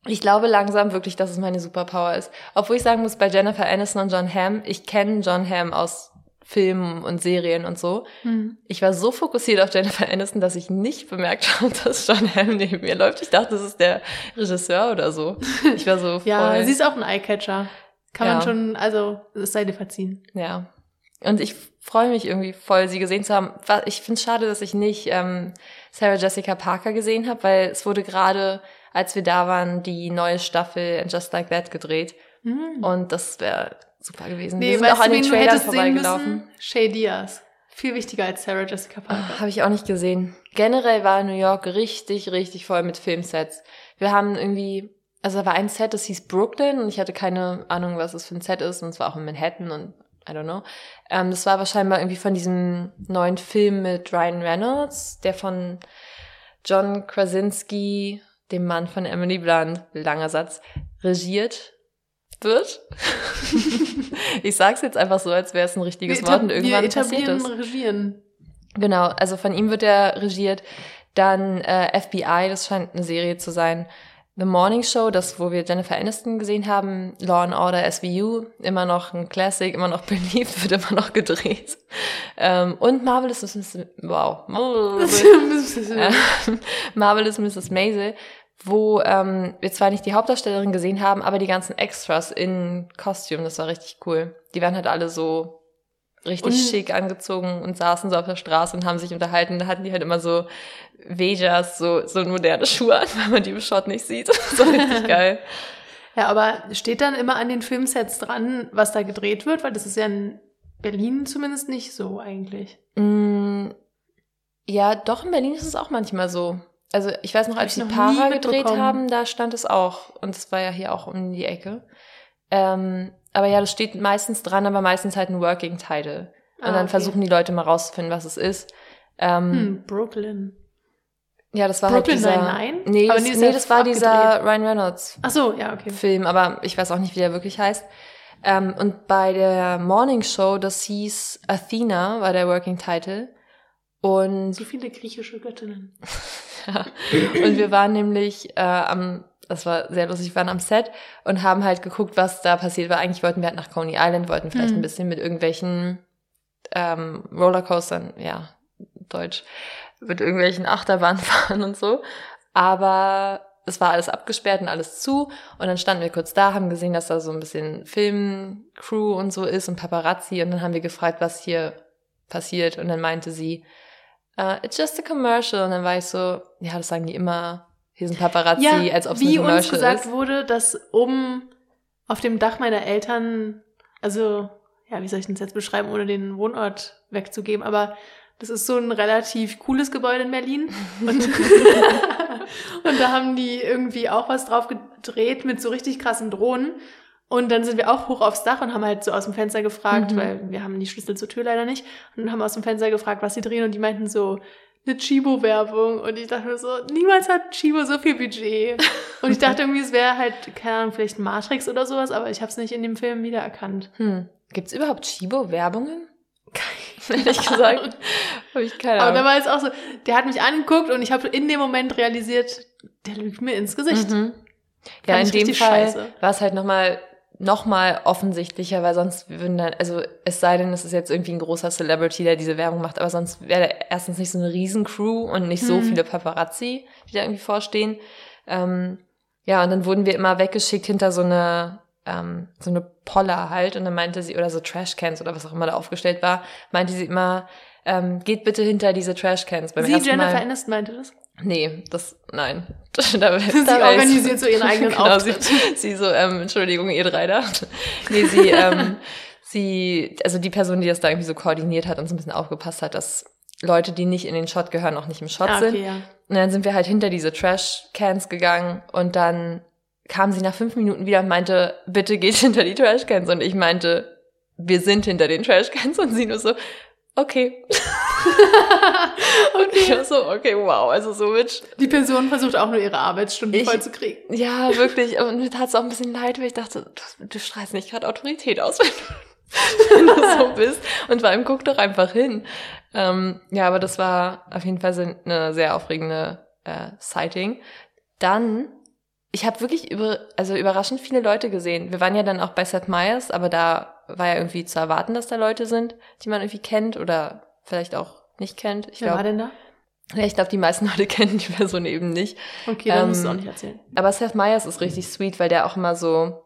Ich glaube langsam wirklich, dass es meine Superpower ist. Obwohl ich sagen muss, bei Jennifer Aniston und John Hamm, ich kenne John Hamm aus Filmen und Serien und so. Hm. Ich war so fokussiert auf Jennifer Aniston, dass ich nicht bemerkt habe, dass John Hamm neben mir läuft. Ich dachte, das ist der Regisseur oder so. Ich war so voll. Ja, sie ist auch ein Eyecatcher. Kann Ja. man schon, also, es sei dir verziehen. Ja. Und ich freue mich irgendwie voll, sie gesehen zu haben. Ich finde es schade, dass ich nicht ähm, Sarah Jessica Parker gesehen habe, weil es wurde gerade, als wir da waren, die neue Staffel And Just Like That gedreht. Hm. Und das wäre super gewesen. Nee, wir sind auch an den Trailern vorbeigelaufen. Shay Diaz. Viel wichtiger als Sarah Jessica Parker. Habe ich auch nicht gesehen. Generell war New York richtig, richtig voll mit Filmsets. Wir haben irgendwie, also da war ein Set, das hieß Brooklyn und ich hatte keine Ahnung, was es für ein Set ist und es war auch in Manhattan und I don't know. Ähm, das war aber scheinbar irgendwie von diesem neuen Film mit Ryan Reynolds, der von John Krasinski, dem Mann von Emily Blunt, langer Satz, regiert wird. ich sag's jetzt einfach so, als wäre es ein richtiges Wort und irgendwann wir passiert es. regieren. Genau, also von ihm wird er regiert. Dann äh, FBI, das scheint eine Serie zu sein. The Morning Show, das, wo wir Jennifer Aniston gesehen haben, Law and Order SVU, immer noch ein Classic, immer noch beliebt, wird immer noch gedreht. Ähm, und Marvelous Mrs. Wow. Äh, Marvelous Mrs. Maisel, wo ähm, wir zwar nicht die Hauptdarstellerin gesehen haben, aber die ganzen Extras in Kostüm, das war richtig cool. Die waren halt alle so richtig und schick angezogen und saßen so auf der Straße und haben sich unterhalten. Da hatten die halt immer so Vejas, so, so moderne Schuhe an, weil man die im Shot nicht sieht. War richtig geil. Ja, aber steht dann immer an den Filmsets dran, was da gedreht wird? Weil das ist ja in Berlin zumindest nicht so eigentlich. Mm, ja, doch, in Berlin ist es auch manchmal so. Also ich weiß noch, als die Para gedreht haben, da stand es auch. Und es war ja hier auch um die Ecke. Ähm, aber ja, das steht meistens dran, aber meistens halt ein Working Title. Und ah, dann okay. versuchen die Leute mal rauszufinden, was es ist. Ähm, hm, Brooklyn. Ja, das war halt Brooklyn halt dieser. Nein, nee, das, nee, das war dieser Ryan Reynolds. Ach so, ja, okay. Film, aber ich weiß auch nicht, wie der wirklich heißt. Ähm, und bei der Morning Show, das hieß Athena, war der Working Title. Und so viele griechische Göttinnen. ja. Und wir waren nämlich äh, am das war sehr lustig. Wir waren am Set und haben halt geguckt, was da passiert war. Eigentlich wollten wir halt nach Coney Island, wollten vielleicht mhm. ein bisschen mit irgendwelchen ähm, Rollercoastern, ja, Deutsch, mit irgendwelchen Achterbahnen fahren und so. Aber es war alles abgesperrt und alles zu. Und dann standen wir kurz da, haben gesehen, dass da so ein bisschen Filmcrew und so ist und Paparazzi. Und dann haben wir gefragt, was hier passiert. Und dann meinte sie, uh, it's just a commercial. Und dann war ich so, ja, das sagen die immer hier sind Paparazzi, ja, als ob es wie uns gesagt ist. wurde, dass oben auf dem Dach meiner Eltern, also, ja, wie soll ich das jetzt beschreiben, ohne den Wohnort wegzugeben, aber das ist so ein relativ cooles Gebäude in Berlin. Und, und da haben die irgendwie auch was drauf gedreht mit so richtig krassen Drohnen. Und dann sind wir auch hoch aufs Dach und haben halt so aus dem Fenster gefragt, mhm. weil wir haben die Schlüssel zur Tür leider nicht, und haben aus dem Fenster gefragt, was sie drehen. Und die meinten so, eine Chibo-Werbung und ich dachte mir so, niemals hat Chibo so viel Budget. Und ich dachte irgendwie, es wäre halt, keine Ahnung, vielleicht Matrix oder sowas, aber ich habe es nicht in dem Film wiedererkannt. Hm. Gibt es überhaupt Chibo-Werbungen? Ehrlich gesagt. habe ich keine Ahnung. Aber da war jetzt auch so, der hat mich angeguckt und ich habe in dem Moment realisiert, der lügt mir ins Gesicht. Mhm. Ja, in dem Fall war es halt nochmal noch mal offensichtlicher, weil sonst würden dann, also es sei denn, es ist jetzt irgendwie ein großer Celebrity, der diese Werbung macht, aber sonst wäre erstens nicht so eine Riesencrew und nicht so hm. viele Paparazzi, die da irgendwie vorstehen. Ähm, ja, und dann wurden wir immer weggeschickt hinter so eine ähm, so eine Poller halt und dann meinte sie, oder so Trashcans oder was auch immer da aufgestellt war, meinte sie immer, ähm, geht bitte hinter diese Trashcans. Beim sie, ersten Jennifer Mal, Aniston meinte das? Nee, das, nein. da, sie da organisiert so ihren eigenen genau, Auftritt. Sie, sie so, ähm, Entschuldigung, ihr drei da. Nee, sie, ähm, sie, also die Person, die das da irgendwie so koordiniert hat und so ein bisschen aufgepasst hat, dass Leute, die nicht in den Shot gehören, auch nicht im Shot ah, okay, sind. Ja. Und dann sind wir halt hinter diese Trash-Cans gegangen und dann kam sie nach fünf Minuten wieder und meinte, bitte geht hinter die Trash-Cans. Und ich meinte, wir sind hinter den Trash-Cans und sie nur so, okay. und ich war so, okay, wow, also so mit. Die Person versucht auch nur ihre Arbeitsstunden voll zu kriegen. Ja, wirklich. Und mir tat es auch ein bisschen leid, weil ich dachte, du, du strahlst nicht gerade Autorität aus, wenn du, wenn du so bist. Und vor allem guck doch einfach hin. Ähm, ja, aber das war auf jeden Fall eine sehr aufregende äh, Sighting. Dann ich habe wirklich über, also überraschend viele Leute gesehen. Wir waren ja dann auch bei Seth Meyers, aber da war ja irgendwie zu erwarten, dass da Leute sind, die man irgendwie kennt oder vielleicht auch nicht kennt. Ich Wer glaub, war denn da? Ja, ich glaube, die meisten Leute kennen die Person eben nicht. Okay, dann ähm, musst du auch nicht erzählen. Aber Seth Meyers ist richtig sweet, weil der auch immer so,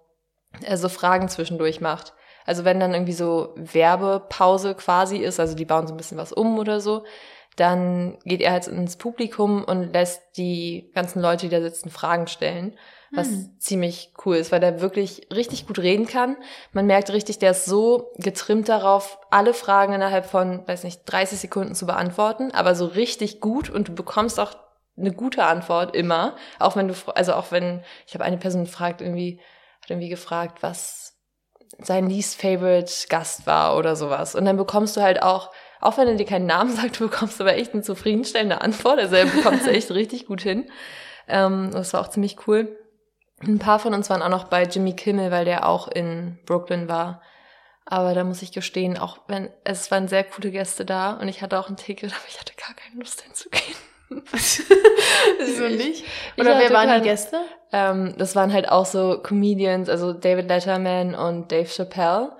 äh, so Fragen zwischendurch macht. Also wenn dann irgendwie so Werbepause quasi ist, also die bauen so ein bisschen was um oder so, dann geht er halt ins Publikum und lässt die ganzen Leute, die da sitzen, Fragen stellen, was hm. ziemlich cool ist, weil der wirklich richtig gut reden kann. Man merkt richtig, der ist so getrimmt darauf, alle Fragen innerhalb von, weiß nicht, 30 Sekunden zu beantworten, aber so richtig gut und du bekommst auch eine gute Antwort immer. Auch wenn du, also auch wenn, ich habe eine Person gefragt, irgendwie, hat irgendwie gefragt, was sein least favorite Gast war oder sowas. Und dann bekommst du halt auch, auch wenn er dir keinen Namen sagt, du bekommst aber echt eine zufriedenstellende Antwort. Also er bekommt es echt richtig gut hin. Ähm, das war auch ziemlich cool. Ein paar von uns waren auch noch bei Jimmy Kimmel, weil der auch in Brooklyn war. Aber da muss ich gestehen, auch wenn es waren sehr coole Gäste da und ich hatte auch ein Ticket, aber ich hatte gar keine Lust hinzugehen. Wieso nicht? Oder wer waren kein, die Gäste? Ähm, das waren halt auch so Comedians, also David Letterman und Dave Chappelle.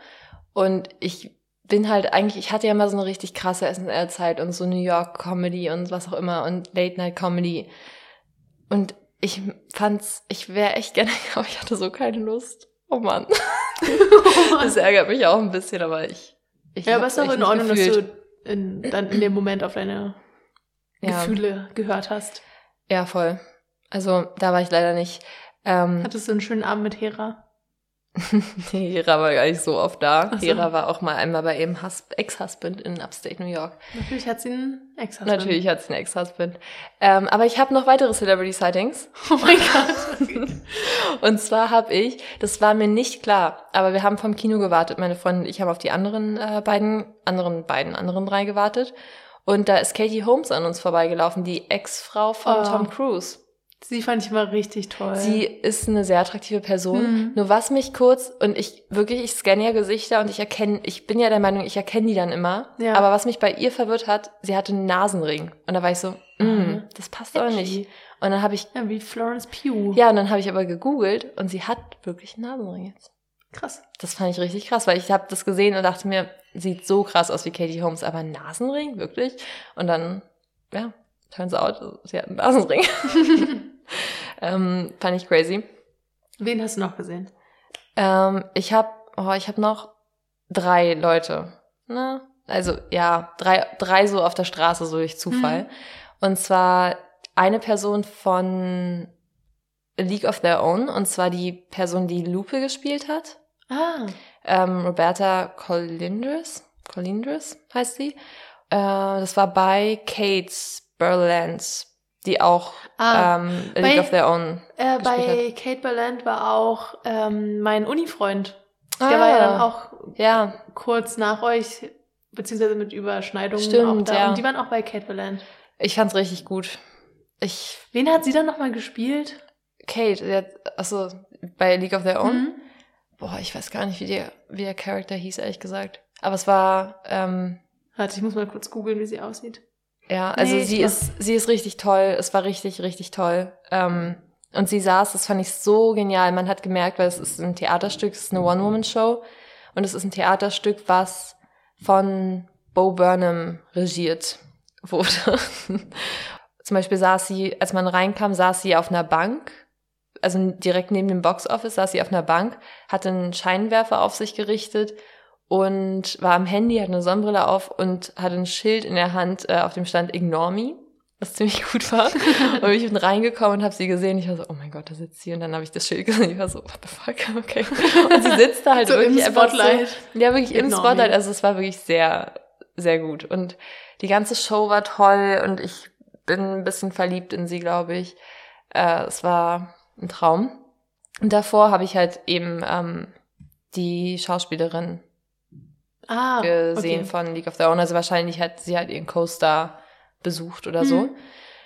Und ich bin halt eigentlich, ich hatte ja mal so eine richtig krasse SNL-Zeit und so New York Comedy und was auch immer und Late Night Comedy. Und ich fand's, ich wäre echt gerne, aber ich hatte so keine Lust. Oh Mann. das ärgert mich auch ein bisschen, aber ich. ich ja, aber es ist auch in Ordnung, dass du in, dann in dem Moment auf deine ja. Gefühle gehört hast. Ja, voll. Also da war ich leider nicht. Ähm, Hattest du einen schönen Abend mit Hera? nee, Hera war gar nicht so oft da. So. Hera war auch mal einmal bei ihrem Ex-Husband in Upstate New York. Natürlich hat sie einen Ex-Husband. Natürlich hat sie einen Ex-Husband. Ähm, aber ich habe noch weitere Celebrity-Sightings. Oh mein Gott. und zwar habe ich, das war mir nicht klar, aber wir haben vom Kino gewartet. Meine Freundin und ich haben auf die anderen äh, beiden, anderen beiden, anderen drei gewartet. Und da ist Katie Holmes an uns vorbeigelaufen, die Ex-Frau von oh. Tom Cruise. Sie fand ich immer richtig toll. Sie ist eine sehr attraktive Person. Mhm. Nur was mich kurz, und ich wirklich, ich scanne ja Gesichter und ich erkenne, ich bin ja der Meinung, ich erkenne die dann immer. Ja. Aber was mich bei ihr verwirrt hat, sie hatte einen Nasenring. Und da war ich so, mhm. das passt aber nicht. Und dann habe ich. Ja, wie Florence Pugh. Ja, und dann habe ich aber gegoogelt und sie hat wirklich einen Nasenring jetzt. Krass. Das fand ich richtig krass, weil ich habe das gesehen und dachte mir, sieht so krass aus wie Katie Holmes, aber Nasenring, wirklich? Und dann, ja, turns out, sie hat einen Nasenring. ähm, fand ich crazy. Wen hast du noch gesehen? Ähm, ich habe, oh, ich habe noch drei Leute. Ne? Also ja, drei, drei so auf der Straße, so durch Zufall. Mhm. Und zwar eine Person von League of Their Own, und zwar die Person, die Lupe gespielt hat. Ah. Ähm, Roberta Colindres, Colindres heißt sie. Äh, das war bei Kate Berlands, die auch ah, ähm, League bei, of Their Own. Äh, bei hat. Kate Berland war auch ähm, mein Uni-Freund. Der ah, war ja dann auch ja. kurz nach euch, beziehungsweise mit Überschneidungen Stimmt, auch da. Ja. Und die waren auch bei Kate Berland. Ich fand's richtig gut. Ich. Wen hat sie dann nochmal gespielt? Kate, der, also bei League of Their Own. Mhm. Boah, ich weiß gar nicht, wie der, wie der Charakter hieß, ehrlich gesagt. Aber es war, ähm, Warte, ich muss mal kurz googeln, wie sie aussieht. Ja, also nee, sie ist, sie ist richtig toll. Es war richtig, richtig toll. Ähm, und sie saß, das fand ich so genial. Man hat gemerkt, weil es ist ein Theaterstück, es ist eine One-Woman-Show. Und es ist ein Theaterstück, was von Bo Burnham regiert wurde. Zum Beispiel saß sie, als man reinkam, saß sie auf einer Bank also direkt neben dem Boxoffice saß sie auf einer Bank, hatte einen Scheinwerfer auf sich gerichtet und war am Handy, hat eine Sonnenbrille auf und hatte ein Schild in der Hand, äh, auf dem stand Ignore Me, was ziemlich gut war. und ich bin reingekommen und habe sie gesehen. Ich war so, oh mein Gott, da sitzt sie. Und dann habe ich das Schild gesehen. Ich war so, what the fuck, okay. Und sie sitzt da halt so wirklich im Spotlight. So, ja, wirklich Ignore im Spotlight. Me. Also es war wirklich sehr, sehr gut. Und die ganze Show war toll und ich bin ein bisschen verliebt in sie, glaube ich. Äh, es war ein Traum. Und davor habe ich halt eben ähm, die Schauspielerin ah, gesehen okay. von League of Their Own. Also wahrscheinlich hat sie halt ihren Co-Star besucht oder so. Hm.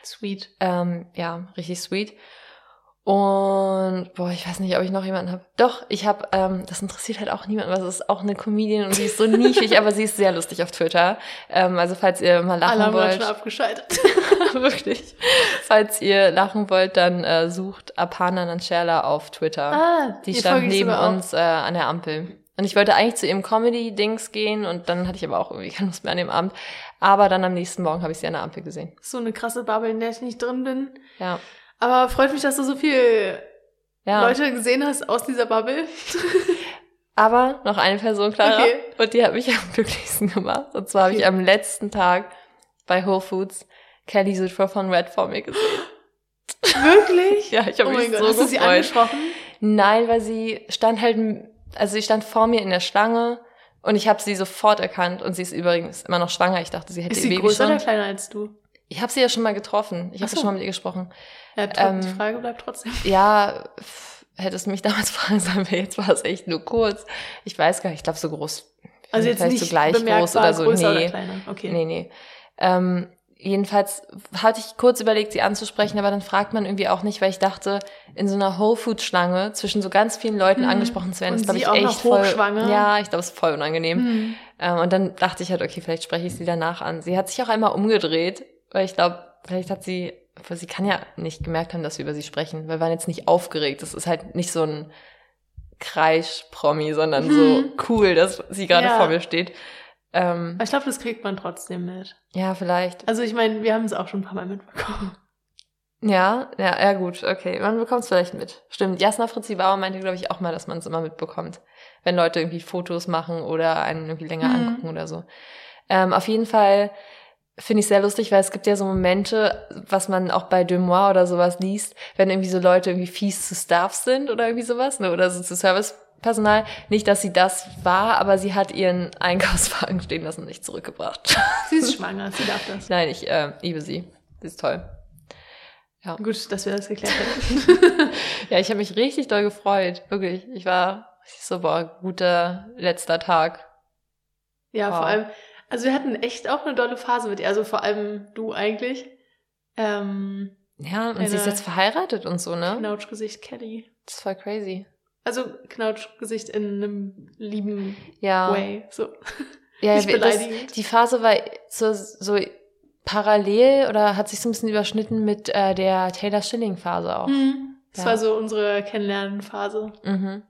Sweet. Ähm, ja, richtig sweet. Und boah, ich weiß nicht, ob ich noch jemanden habe. Doch, ich habe, ähm, das interessiert halt auch niemanden, weil es ist auch eine Comedian und sie ist so nischig, aber sie ist sehr lustig auf Twitter. Ähm, also falls ihr mal lachen Alle wollt. Alle schon abgeschaltet. Wirklich. Falls ihr lachen wollt, dann äh, sucht Apana Nancherla auf Twitter. Ah, die stand neben uns äh, an der Ampel. Und ich wollte eigentlich zu ihrem Comedy-Dings gehen und dann hatte ich aber auch irgendwie keine Lust mehr an dem Abend. Aber dann am nächsten Morgen habe ich sie an der Ampel gesehen. So eine krasse Bubble, in der ich nicht drin bin. Ja. Aber freut mich, dass du so viel ja. Leute gesehen hast aus dieser Bubble. Aber noch eine Person, Clara. Okay. Und die hat mich am glücklichsten gemacht. Und zwar okay. habe ich am letzten Tag bei Whole Foods Kelly Sutra von Red vor mir gesehen. Wirklich? ja, ich habe oh mich Gott, so hast gefreut. du sie angesprochen? Nein, weil sie stand halt, also sie stand vor mir in der Schlange und ich habe sie sofort erkannt und sie ist übrigens immer noch schwanger. Ich dachte, sie hätte ist ihr sie Baby größer schon. oder kleiner als du? Ich habe sie ja schon mal getroffen. Ich habe so. schon mal mit ihr gesprochen. Ja, Ähm, die Frage bleibt trotzdem. Ja, hättest du mich damals fragen sollen, jetzt war es echt nur kurz. Ich weiß gar nicht, ich glaube so groß. Also jetzt nicht so gleich groß oder so. nee. oder kleiner. Okay. Nee, nee. Ähm, jedenfalls hatte ich kurz überlegt, sie anzusprechen, aber dann fragt man irgendwie auch nicht, weil ich dachte, in so einer Whole Food Schlange zwischen so ganz vielen Leuten Mhm. angesprochen zu werden, Und ist glaube ich auch echt noch voll. hochschwanger. Ja, ich glaube, es ist voll unangenehm. Hm. Ähm, und dann dachte ich halt, okay, vielleicht spreche ich sie danach an. Sie hat sich auch einmal umgedreht, weil ich glaube, vielleicht hat sie, aber sie kann ja nicht gemerkt haben, dass wir über sie sprechen, weil wir waren jetzt nicht aufgeregt. Das ist halt nicht so ein Kreisch-Promi, sondern so Mhm. cool, dass sie gerade Ja. vor mir steht. Ähm, Aber ich glaube, das kriegt man trotzdem mit. ja, vielleicht. Also ich meine, wir haben es auch schon ein paar Mal mitbekommen. Ja, ja, ja gut, okay. Man bekommt es vielleicht mit. Stimmt. Jasna Fritzi Bauer meinte, glaube ich, auch mal, dass man es immer mitbekommt. Wenn Leute irgendwie Fotos machen oder einen irgendwie länger Mhm. angucken oder so. Ähm, auf jeden Fall finde ich sehr lustig, weil es gibt ja so Momente, was man auch bei Demois oder sowas liest, wenn irgendwie so Leute irgendwie fies zu Staff sind oder irgendwie sowas, ne, oder so zu Servicepersonal. Nicht, dass sie das war, aber sie hat ihren Einkaufswagen stehen lassen und nicht zurückgebracht. Sie ist schwanger, sie darf das. Nein, ich äh, liebe sie. Sie ist toll. Gut, dass wir das geklärt haben. Ja, ich habe mich richtig doll gefreut. Wirklich. Ich war so, boah, guter letzter Tag. Ja, Wow. vor allem, also wir hatten echt auch eine dolle Phase mit ihr. Also vor allem du eigentlich. Ähm, Ja, und sie ist jetzt verheiratet und so, ne? Knautschgesicht Kelly. Das ist voll crazy. Also Knautschgesicht in einem lieben Ja. Way. So. ja Nicht wir- das, die Phase war so, so parallel oder hat sich so ein bisschen überschnitten mit äh, der Taylor Schilling Phase auch. Mhm. Das Ja. war so unsere Kennenlernphase. Mhm.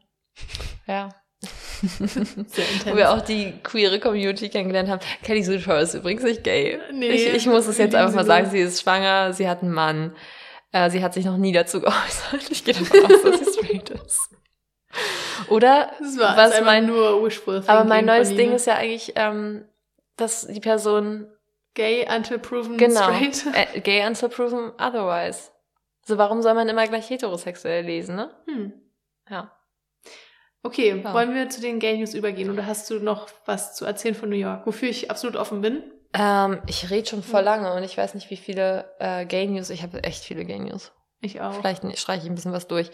Ja. Sehr. Wo wir auch die queere Community kennengelernt haben. Kelly Shaw ist übrigens nicht gay. Nee, ich, ich muss es jetzt einfach mal sagen, sie ist schwanger, sie hat einen Mann. Äh, sie hat sich noch nie dazu geäußert. Ich gehe davon aus, dass sie straight ist. Oder das war was mein- nur wishful thinking Aber mein neues Ding ist ja eigentlich, ähm, dass die Person gay until proven genau straight. äh, gay until proven otherwise. So warum soll man immer gleich heterosexuell lesen, ne? Hm. Ja. Okay, Ja. wollen wir zu den Gay News übergehen oder hast du noch was zu erzählen von New York, wofür ich absolut offen bin? Ähm, ich rede schon Hm. voll lange und ich weiß nicht, wie viele äh, Gay News. Ich habe echt viele Gay News. Ich auch. Vielleicht streiche ich ein bisschen was durch.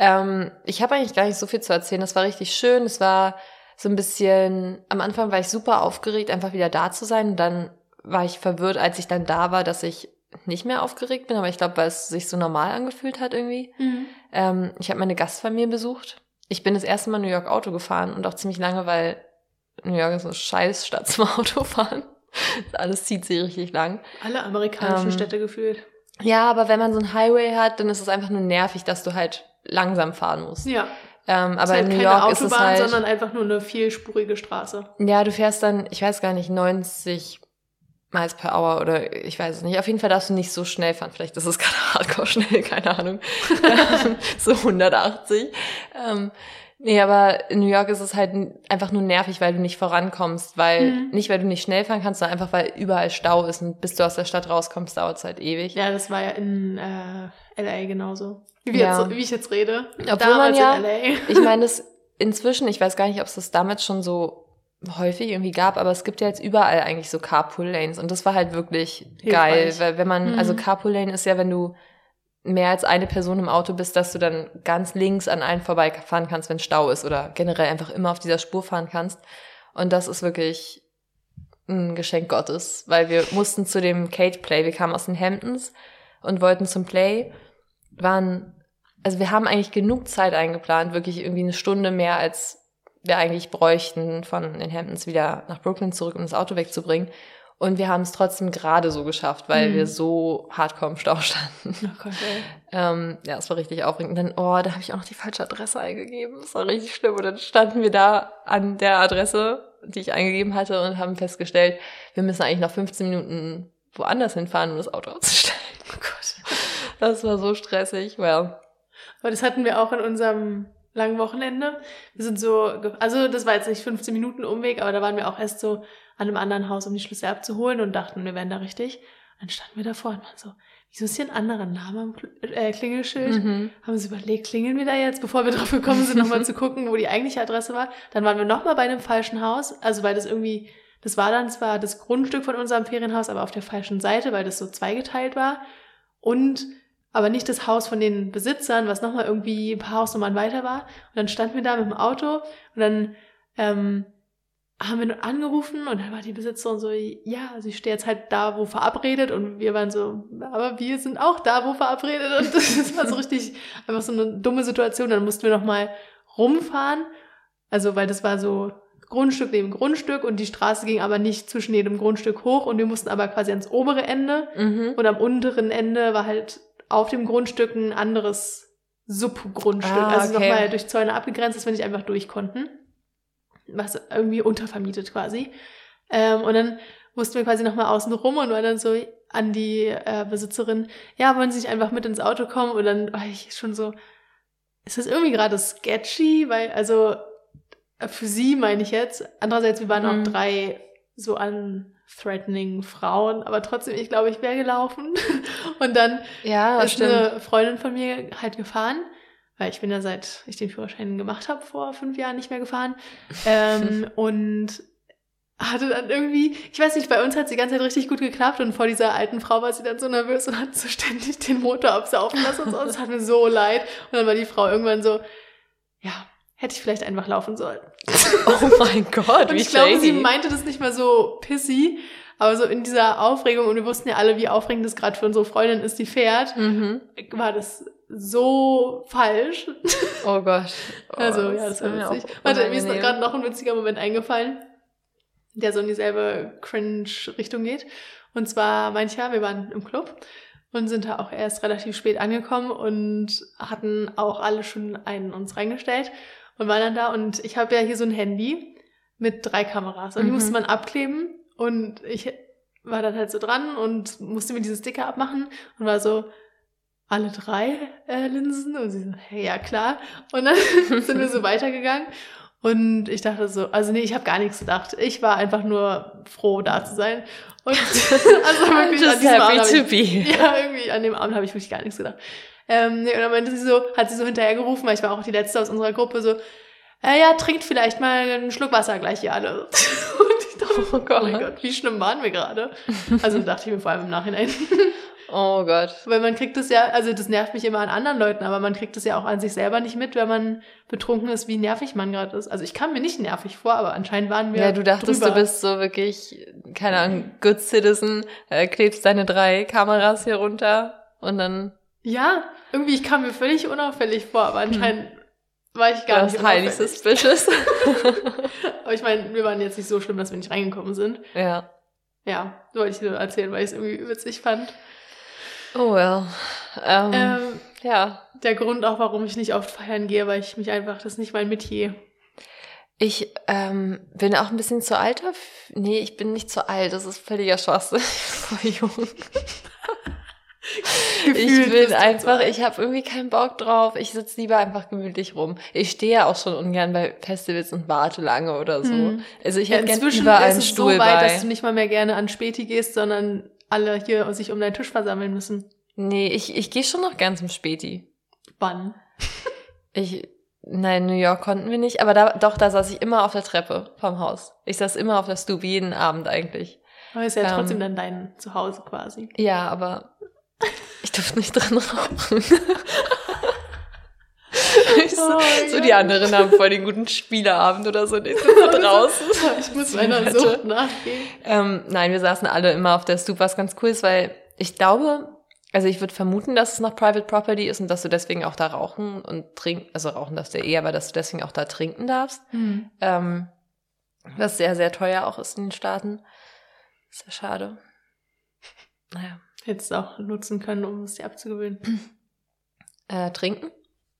Ähm, ich habe eigentlich gar nicht so viel zu erzählen. Das war richtig schön. Es war so ein bisschen, am Anfang war ich super aufgeregt, einfach wieder da zu sein. Und dann war ich verwirrt, als ich dann da war, dass ich nicht mehr aufgeregt bin. Aber ich glaube, weil es sich so normal angefühlt hat irgendwie. Mhm. Ähm, ich habe meine Gastfamilie besucht. Ich bin das erste Mal New York Auto gefahren und auch ziemlich lange, weil New York ist so eine scheiß Stadt zum Autofahren. Alles zieht sich richtig lang. Alle amerikanischen Ähm, Städte gefühlt. Ja, aber wenn man so einen Highway hat, dann ist es einfach nur nervig, dass du halt langsam fahren musst. Ja, Ähm, aber halt in New keine York Autobahn, ist es halt. sondern einfach nur eine vielspurige Straße. ja, du fährst dann, ich weiß gar nicht, 90 Miles per Hour oder ich weiß es nicht. Auf jeden Fall darfst du nicht so schnell fahren. Vielleicht ist es gerade hardcore schnell, keine Ahnung. So 180. Ähm, nee, aber in New York ist es halt einfach nur nervig, weil du nicht vorankommst, weil, Mhm. nicht weil du nicht schnell fahren kannst, sondern einfach weil überall Stau ist und bis du aus der Stadt rauskommst, dauert es halt ewig. Ja, das war ja in äh, LA genauso. Wie, Ja. jetzt, wie ich jetzt rede. Obwohl man ja- in LA. Ich meine, es inzwischen, ich weiß gar nicht, ob es das damals schon so häufig irgendwie gab, aber es gibt ja jetzt überall eigentlich so Carpool-Lanes und das war halt wirklich geil, Hilfreich. weil wenn man, Mhm. also Carpool-Lane ist ja, wenn du mehr als eine Person im Auto bist, dass du dann ganz links an allen vorbeifahren kannst, wenn Stau ist oder generell einfach immer auf dieser Spur fahren kannst. Und das ist wirklich ein Geschenk Gottes, weil wir mussten zu dem Kate Play, wir kamen aus den Hamptons und wollten zum Play, waren, also wir haben eigentlich genug Zeit eingeplant, wirklich irgendwie eine Stunde mehr als wir eigentlich bräuchten, von den Hamptons wieder nach Brooklyn zurück, um das Auto wegzubringen. Und wir haben es trotzdem gerade so geschafft, weil Mhm. wir so hardcore im Stau standen. Oh Gott. Ähm, ja, es war richtig aufregend. Und dann, oh, da habe ich auch noch die falsche Adresse eingegeben. Das war richtig schlimm. Und dann standen wir da an der Adresse, die ich eingegeben hatte, und haben festgestellt, wir müssen eigentlich noch 15 Minuten woanders hinfahren, um das Auto auszustellen. Oh Gott. Das war so stressig. Well, Aber das hatten wir auch in unserem langen Wochenende. Wir sind so, also das war jetzt nicht 15 Minuten Umweg, aber da waren wir auch erst so an einem anderen Haus, um die Schlüssel abzuholen und dachten, wir wären da richtig. Dann standen wir davor und waren so, wieso ist hier ein anderer Name am äh, Klingelschild? mhm. Haben uns überlegt, klingeln wir da jetzt, bevor wir drauf gekommen sind, nochmal zu gucken, wo die eigentliche Adresse war. Dann waren wir nochmal bei einem falschen Haus, also weil das irgendwie das war dann zwar das Grundstück von unserem Ferienhaus, aber auf der falschen Seite, weil das so zweigeteilt war. Und aber nicht das Haus von den Besitzern, was nochmal irgendwie ein paar Hausnummern weiter war. Und dann standen wir da mit dem Auto und dann ähm, haben wir angerufen und dann war die Besitzerin so, ja, sie steht jetzt halt da, wo verabredet und wir waren so, aber wir sind auch da, wo verabredet und das war so richtig einfach so eine dumme Situation. Dann mussten wir nochmal rumfahren, also weil das war so Grundstück neben Grundstück und die Straße ging aber nicht zwischen jedem Grundstück hoch und wir mussten aber quasi ans obere Ende Mhm. und am unteren Ende war halt auf dem Grundstück ein anderes Subgrundstück. Ah, also okay. nochmal durch Zäune abgegrenzt, dass wir nicht einfach durch konnten. Was irgendwie untervermietet quasi. Ähm, und dann mussten wir quasi nochmal außen rum und waren dann so an die äh, Besitzerin, ja, wollen Sie nicht einfach mit ins Auto kommen? Und dann war ich schon so, ist das irgendwie gerade sketchy? Weil, also für sie meine ich jetzt. Andererseits, wir waren Mhm. auch drei so unthreatening Frauen, aber trotzdem, ich glaube, ich wäre gelaufen. Und dann Ja, ist stimmt. eine Freundin von mir halt gefahren, weil ich bin ja seit ich den Führerschein gemacht habe vor fünf Jahren nicht mehr gefahren ähm, und hatte dann irgendwie, ich weiß nicht, bei uns hat es die ganze Zeit richtig gut geklappt und vor dieser alten Frau war sie dann so nervös und hat so ständig den Motor absaufen lassen und so. Das hat mir so leid. Und dann war die Frau irgendwann so, ja, hätte ich vielleicht einfach laufen sollen. Oh mein Gott, Und ich glaube, sie meinte das nicht mal so pissy, aber so in dieser Aufregung, und wir wussten ja alle, wie aufregend das gerade für unsere Freundin ist, die fährt, Mhm. war das so falsch. Oh Gott. Oh, Also, ja, das war witzig. Warte, mir ist gerade noch ein witziger Moment eingefallen, der so in dieselbe Cringe-Richtung geht. Und zwar mancher, wir waren im Club und sind da auch erst relativ spät angekommen und hatten auch alle schon einen uns reingestellt und waren dann da und ich habe ja hier so ein Handy mit drei Kameras und die Mhm. musste man abkleben und ich war dann halt so dran und musste mir diese Sticker abmachen und war so, alle drei äh, Linsen? Und sie so, hey, ja klar. Und dann sind wir so weitergegangen. Und ich dachte so, also nee, ich habe gar nichts gedacht. Ich war einfach nur froh, da zu sein. Und also wirklich an diesem Abend ich, be. Ja, irgendwie an dem Abend habe ich wirklich gar nichts gedacht. Ähm, und dann meinte sie so, hat sie so hinterher gerufen, weil ich war auch die letzte aus unserer Gruppe, so, äh, ja, trinkt vielleicht mal einen Schluck Wasser gleich hier alle. Und ich dachte, Oh oh mein Gott. Gott, wie schlimm waren wir gerade? Also dachte ich mir vor allem im Nachhinein. Oh Gott. Weil man kriegt es ja, also das nervt mich immer an anderen Leuten, aber man kriegt es ja auch an sich selber nicht mit, wenn man betrunken ist, wie nervig man gerade ist. Also ich kam mir nicht nervig vor, aber anscheinend waren wir. Ja, du dachtest, drüber. du bist so wirklich, keine Ahnung, good citizen, äh, klebst deine drei Kameras hier runter und dann Ja, irgendwie, ich kam mir völlig unauffällig vor, aber anscheinend war ich gar das nicht highly suspicious. Aber ich meine, wir waren jetzt nicht so schlimm, dass wir nicht reingekommen sind. ja. Ja, wollte ich nur erzählen, weil ich es irgendwie witzig fand. Oh well. Ähm, Ähm, ja. der Grund auch, warum ich nicht oft feiern gehe, weil ich mich einfach, das ist nicht mein Metier. Ich ähm, bin auch ein bisschen zu alt. Nee, ich bin nicht zu alt. Das ist völliger Schwachsinn. Ich bin voll jung. Ich Gefühlt bin einfach, ich habe irgendwie keinen Bock drauf. Ich sitze lieber einfach gemütlich rum. Ich stehe ja auch schon ungern bei Festivals und warte lange oder so. Hm. Also ich Ja, hätte gerne inzwischen überall ist einen es Stuhl so weit, bei. dass du nicht mal mehr gerne an Späti gehst, sondern alle hier sich um deinen Tisch versammeln müssen. Nee, ich, ich gehe schon noch gern zum Späti. Wann? Ich, nein, New York konnten wir nicht, aber da, doch, da saß ich immer auf der Treppe vom Haus. Ich saß immer auf der Stube, jeden Abend eigentlich. Aber ist ja Ähm. trotzdem dann dein Zuhause quasi. Ja, aber ich durfte nicht drin rauchen. So, Oh so Gott. die anderen haben voll den guten Spieleabend oder so. und Ich sitze draußen. Ich muss meiner. Sucht nachgehen. Ähm, nein, wir saßen alle immer auf der Stoop, was ganz cool ist, weil ich glaube, also ich würde vermuten, dass es noch Private Property ist und dass du deswegen auch da rauchen und trinken, also rauchen darfst du ja eh, aber dass du deswegen auch da trinken darfst. Hm. Ähm, was sehr, sehr teuer auch ist in den Staaten. Sehr schade. Naja. Hättest du auch nutzen können, um es dir abzugewöhnen. Äh, trinken?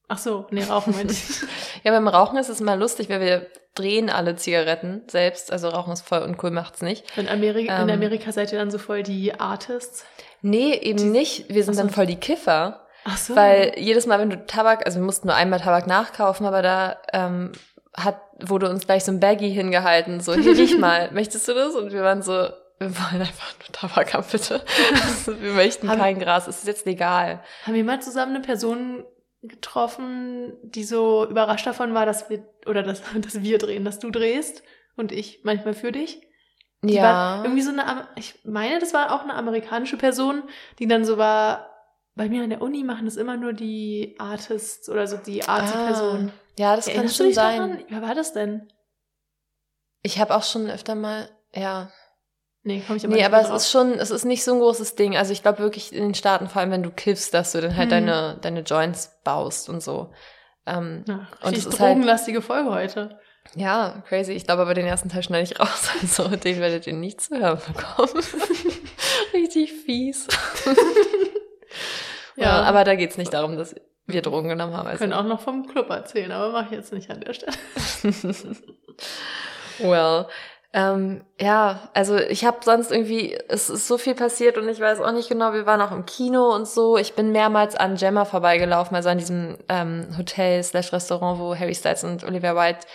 Ach so, nee, rauchen meine ich. Ja, beim Rauchen ist es immer lustig, weil wir drehen alle Zigaretten selbst. Also Rauchen ist voll uncool, macht's nicht. In Amerika, in Ähm. Amerika seid ihr dann so voll die Artists. Nee, eben nicht. Wir sind so. dann voll die Kiffer. Ach so. Weil jedes Mal, wenn du Tabak, also wir mussten nur einmal Tabak nachkaufen, aber da ähm, hat, wurde uns gleich so ein Baggy hingehalten, so, hier riech mal, möchtest du das? Und wir waren so, wir wollen einfach nur Tabak haben, bitte. Wir möchten Haben- kein Gras, es ist jetzt legal. Haben wir mal zusammen eine Person getroffen, die so überrascht davon war, dass wir, oder dass, dass wir drehen, dass du drehst und ich manchmal für dich? Die ja. war irgendwie so eine, ich meine, das war auch eine amerikanische Person, die dann so war, bei mir an der Uni machen das immer nur die Artists oder so die Artsy-Personen. Ah, ja, das kann Erinnerst du schon sein. daran? Wer war das denn? Ich habe auch schon öfter mal, ja. Nee, komm ich aber Nee, nicht aber es drauf. ist schon, es ist nicht so ein großes Ding. Also ich glaube wirklich in den Staaten, vor allem wenn du kiffst, dass du dann halt Hm. deine, deine Joints baust und so. Ähm, Ja, Und es ist halt- drogenlastige Folge heute. ja, crazy. Ich glaube aber den ersten Teil schneide ich raus. Also den werdet ihr nicht zu hören bekommen. Richtig fies. ja. aber da geht's nicht darum, dass wir Drogen genommen haben. Wir Also. können auch noch vom Club erzählen, aber mache ich jetzt nicht an der Stelle. well. Ähm, ja, also ich habe sonst irgendwie, es ist so viel passiert und ich weiß auch nicht genau, wir waren auch im Kino und so. Ich bin mehrmals an Gemma vorbeigelaufen, also an diesem ähm, Hotel slash Restaurant, wo Harry Styles und Olivia White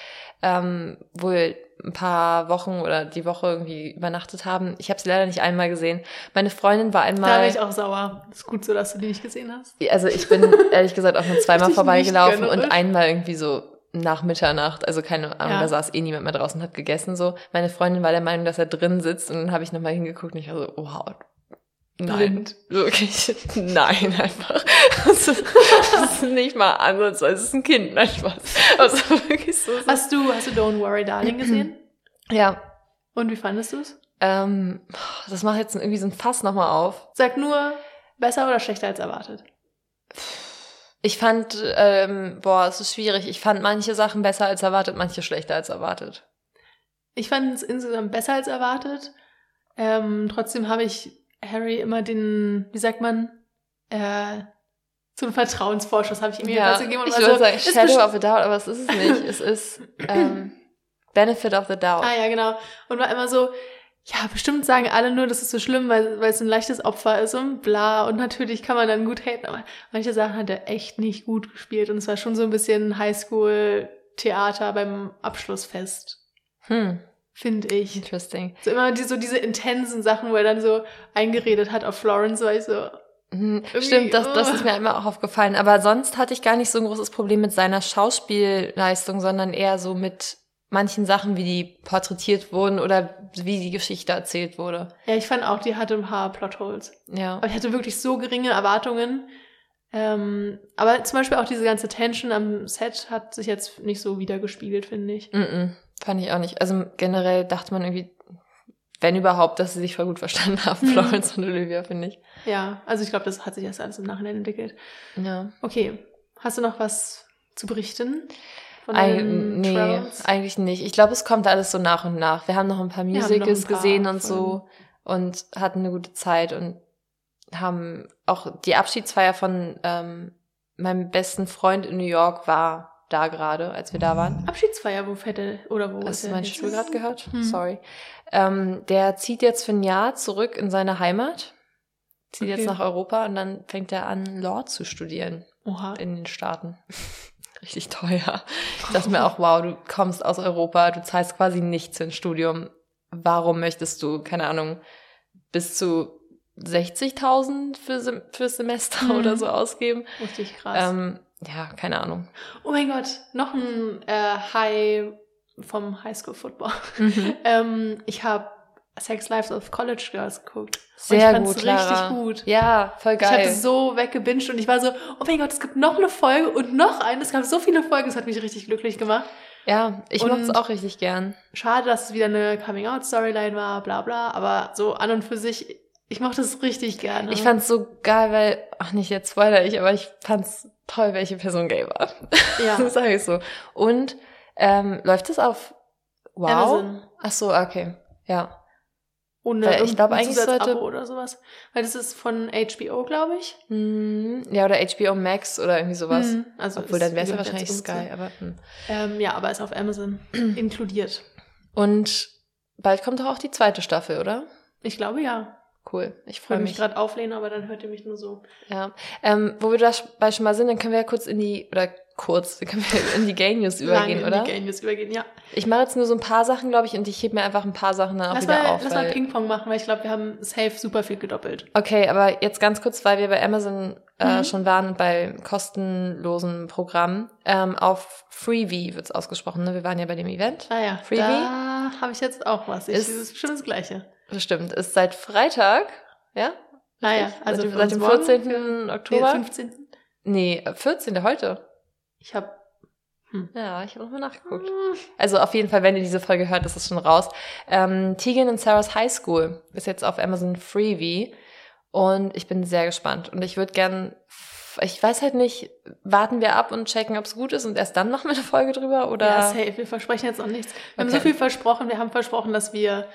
ähm, wohl ein paar Wochen oder die Woche irgendwie übernachtet haben. Ich habe sie leider nicht einmal gesehen. Meine Freundin war Da einmal. bin ich auch sauer. Ist gut so, dass du die nicht gesehen hast. Also ich bin ehrlich gesagt auch nur zweimal vorbeigelaufen und einmal irgendwie so nach Mitternacht, also keine Ahnung, Ja. da saß eh niemand mehr draußen, hat gegessen so. Meine Freundin war der Meinung, dass er drin sitzt und dann habe ich nochmal hingeguckt und ich war so, wow, nein, wirklich, nein, einfach. Das ist, das ist nicht mal ansatzweise, es ist ein Kind, nein, Spaß. Also wirklich so. so. Hast du, hast du Don't Worry Darling gesehen? Ja, Und wie fandest du es? ähm, das macht jetzt irgendwie so ein Fass nochmal auf. Sag nur, besser oder schlechter als erwartet? Ich fand, ähm, boah, es ist schwierig. Ich fand manche Sachen besser als erwartet, manche schlechter als erwartet. Ich fand es insgesamt besser als erwartet. Ähm, trotzdem habe ich Harry immer den, wie sagt man, äh, so einen Vertrauensvorschuss habe ich ihm jedenfalls gegeben. und ich würde so, sagen Shadow of a Doubt, aber es ist es nicht. Es ist ähm, Benefit of the Doubt. Ah ja, genau. Und war immer so, ja, bestimmt sagen alle nur, das ist so schlimm, weil, weil es ein leichtes Opfer ist und bla. Und natürlich kann man dann gut haten, aber manche Sachen hat er echt nicht gut gespielt. Und es war schon so ein bisschen Highschool-Theater beim Abschlussfest, Hm, finde ich. interesting. So immer die, so diese intensen Sachen, wo er dann so eingeredet hat auf Florence, war ich so, Hm, Stimmt, das, das oh. ist mir einmal auch aufgefallen. Aber sonst hatte ich gar nicht so ein großes Problem mit seiner Schauspielleistung, sondern eher so mit manchen Sachen, wie die porträtiert wurden oder wie die Geschichte erzählt wurde. ja, ich fand auch, die hatte ein paar Plotholes. Ja. Aber ich hatte wirklich so geringe Erwartungen. Ähm, aber zum Beispiel auch diese ganze Tension am Set hat sich jetzt nicht so wiedergespiegelt, finde ich. Mm -mm, fand ich auch nicht. Also generell dachte man irgendwie, wenn überhaupt, dass sie sich voll gut verstanden haben, Mhm. Florence und Olivia, finde ich. Ja, also ich glaube, das hat sich erst alles im Nachhinein entwickelt. Ja. Okay, hast du noch was zu berichten? Von deinen nee, eigentlich nicht. Ich glaube, es kommt alles so nach und nach. Wir haben noch ein paar Musicals paar gesehen und so und hatten eine gute Zeit und haben auch die Abschiedsfeier von ähm, meinem besten Freund in New York war da gerade, als wir da waren. Abschiedsfeier, wo fährt er, oder wo Hast ist du meinen? Stuhl gerade gehört? Hm. Sorry. Ähm, der zieht jetzt für ein Jahr zurück in seine Heimat, zieht Okay. jetzt nach Europa und dann fängt er an, Law zu studieren Oha. in den Staaten. Richtig teuer. Ich dachte mir auch, wow, du kommst aus Europa, du zahlst quasi nichts für ein Studium. Warum möchtest du, keine Ahnung, bis zu 60.000 für Sem fürs Semester Mhm. oder so ausgeben? Richtig krass. Ähm, ja, keine Ahnung. oh mein Gott, noch ein äh, High vom Highschool Football. Mhm. ähm, ich habe Sex Lives of College Girls geguckt. Sehr ich fand's gut, Clara. richtig gut. Ja, voll Ich habe geil. so weggebinged und ich war so, oh mein Gott, es gibt noch eine Folge und noch eine. Es gab so viele Folgen, es hat mich richtig glücklich gemacht. ja, ich Und- mochte es auch richtig gern. Schade, dass es wieder eine Coming-out-Storyline war, bla bla. Aber so an und für sich, ich mochte es richtig gerne. Ich fand's so geil, weil, ach nicht, jetzt spoiler ich, aber ich fand's toll, welche Person gay war. ja. Das sage ich so. Und ähm, läuft das auf Wow? Amazon. Ach so, okay. Ja. Ohne Weil ich irgendein glaub, eigentlich sollte- oder sowas. Weil das ist von HBO, glaube ich. Hm, ja, oder HBO Max oder irgendwie sowas. Hm, Also Obwohl, dann wäre es ja wahrscheinlich Sky, aber hm. Ähm, ja, aber ist auf Amazon inkludiert. Und bald kommt doch auch die zweite Staffel, oder? Ich glaube ja. Cool. Ich Ich freue mich mich. gerade auflehnen, aber dann hört ihr mich nur so. Ja. Ähm, wo wir dabei schon mal sind, dann können wir ja kurz in die, oder kurz. Wir können in die Gay News übergehen, Lange oder? in die Gay News übergehen, ja. Ich mache jetzt nur so ein paar Sachen, glaube ich, und ich hebe mir einfach ein paar Sachen dann auch Lass wieder mal, auf. lass mal Ping-Pong machen, weil ich glaube, wir haben safe super viel gedoppelt. Okay, aber jetzt ganz kurz, weil wir bei Amazon äh, Mhm. schon waren bei kostenlosen Programmen. Ähm, auf Freebie wird's ausgesprochen, ne? Wir waren ja bei dem Event. Ah ja, Freebie? da habe ich jetzt auch was. Ich, Ist- das ist bestimmt das Gleiche. Bestimmt. Ist seit Freitag, ja? Ah ja, also seit, seit dem morgen, 14. für- Nee, Oktober? 15. Nee, 14. heute. Ich habe Ja, ich habe nochmal nachgeguckt. Also auf jeden Fall, wenn ihr diese Folge hört, ist es schon raus. Ähm, Tegan and Sarah's High School ist jetzt auf Amazon Freebie und ich bin sehr gespannt. Und ich würde gern, ich weiß halt nicht, warten wir ab und checken, ob es gut ist und erst dann machen wir eine Folge drüber oder? Ja, safe. Wir versprechen jetzt noch nichts. Wir haben Okay. so viel versprochen. Wir haben versprochen, dass wir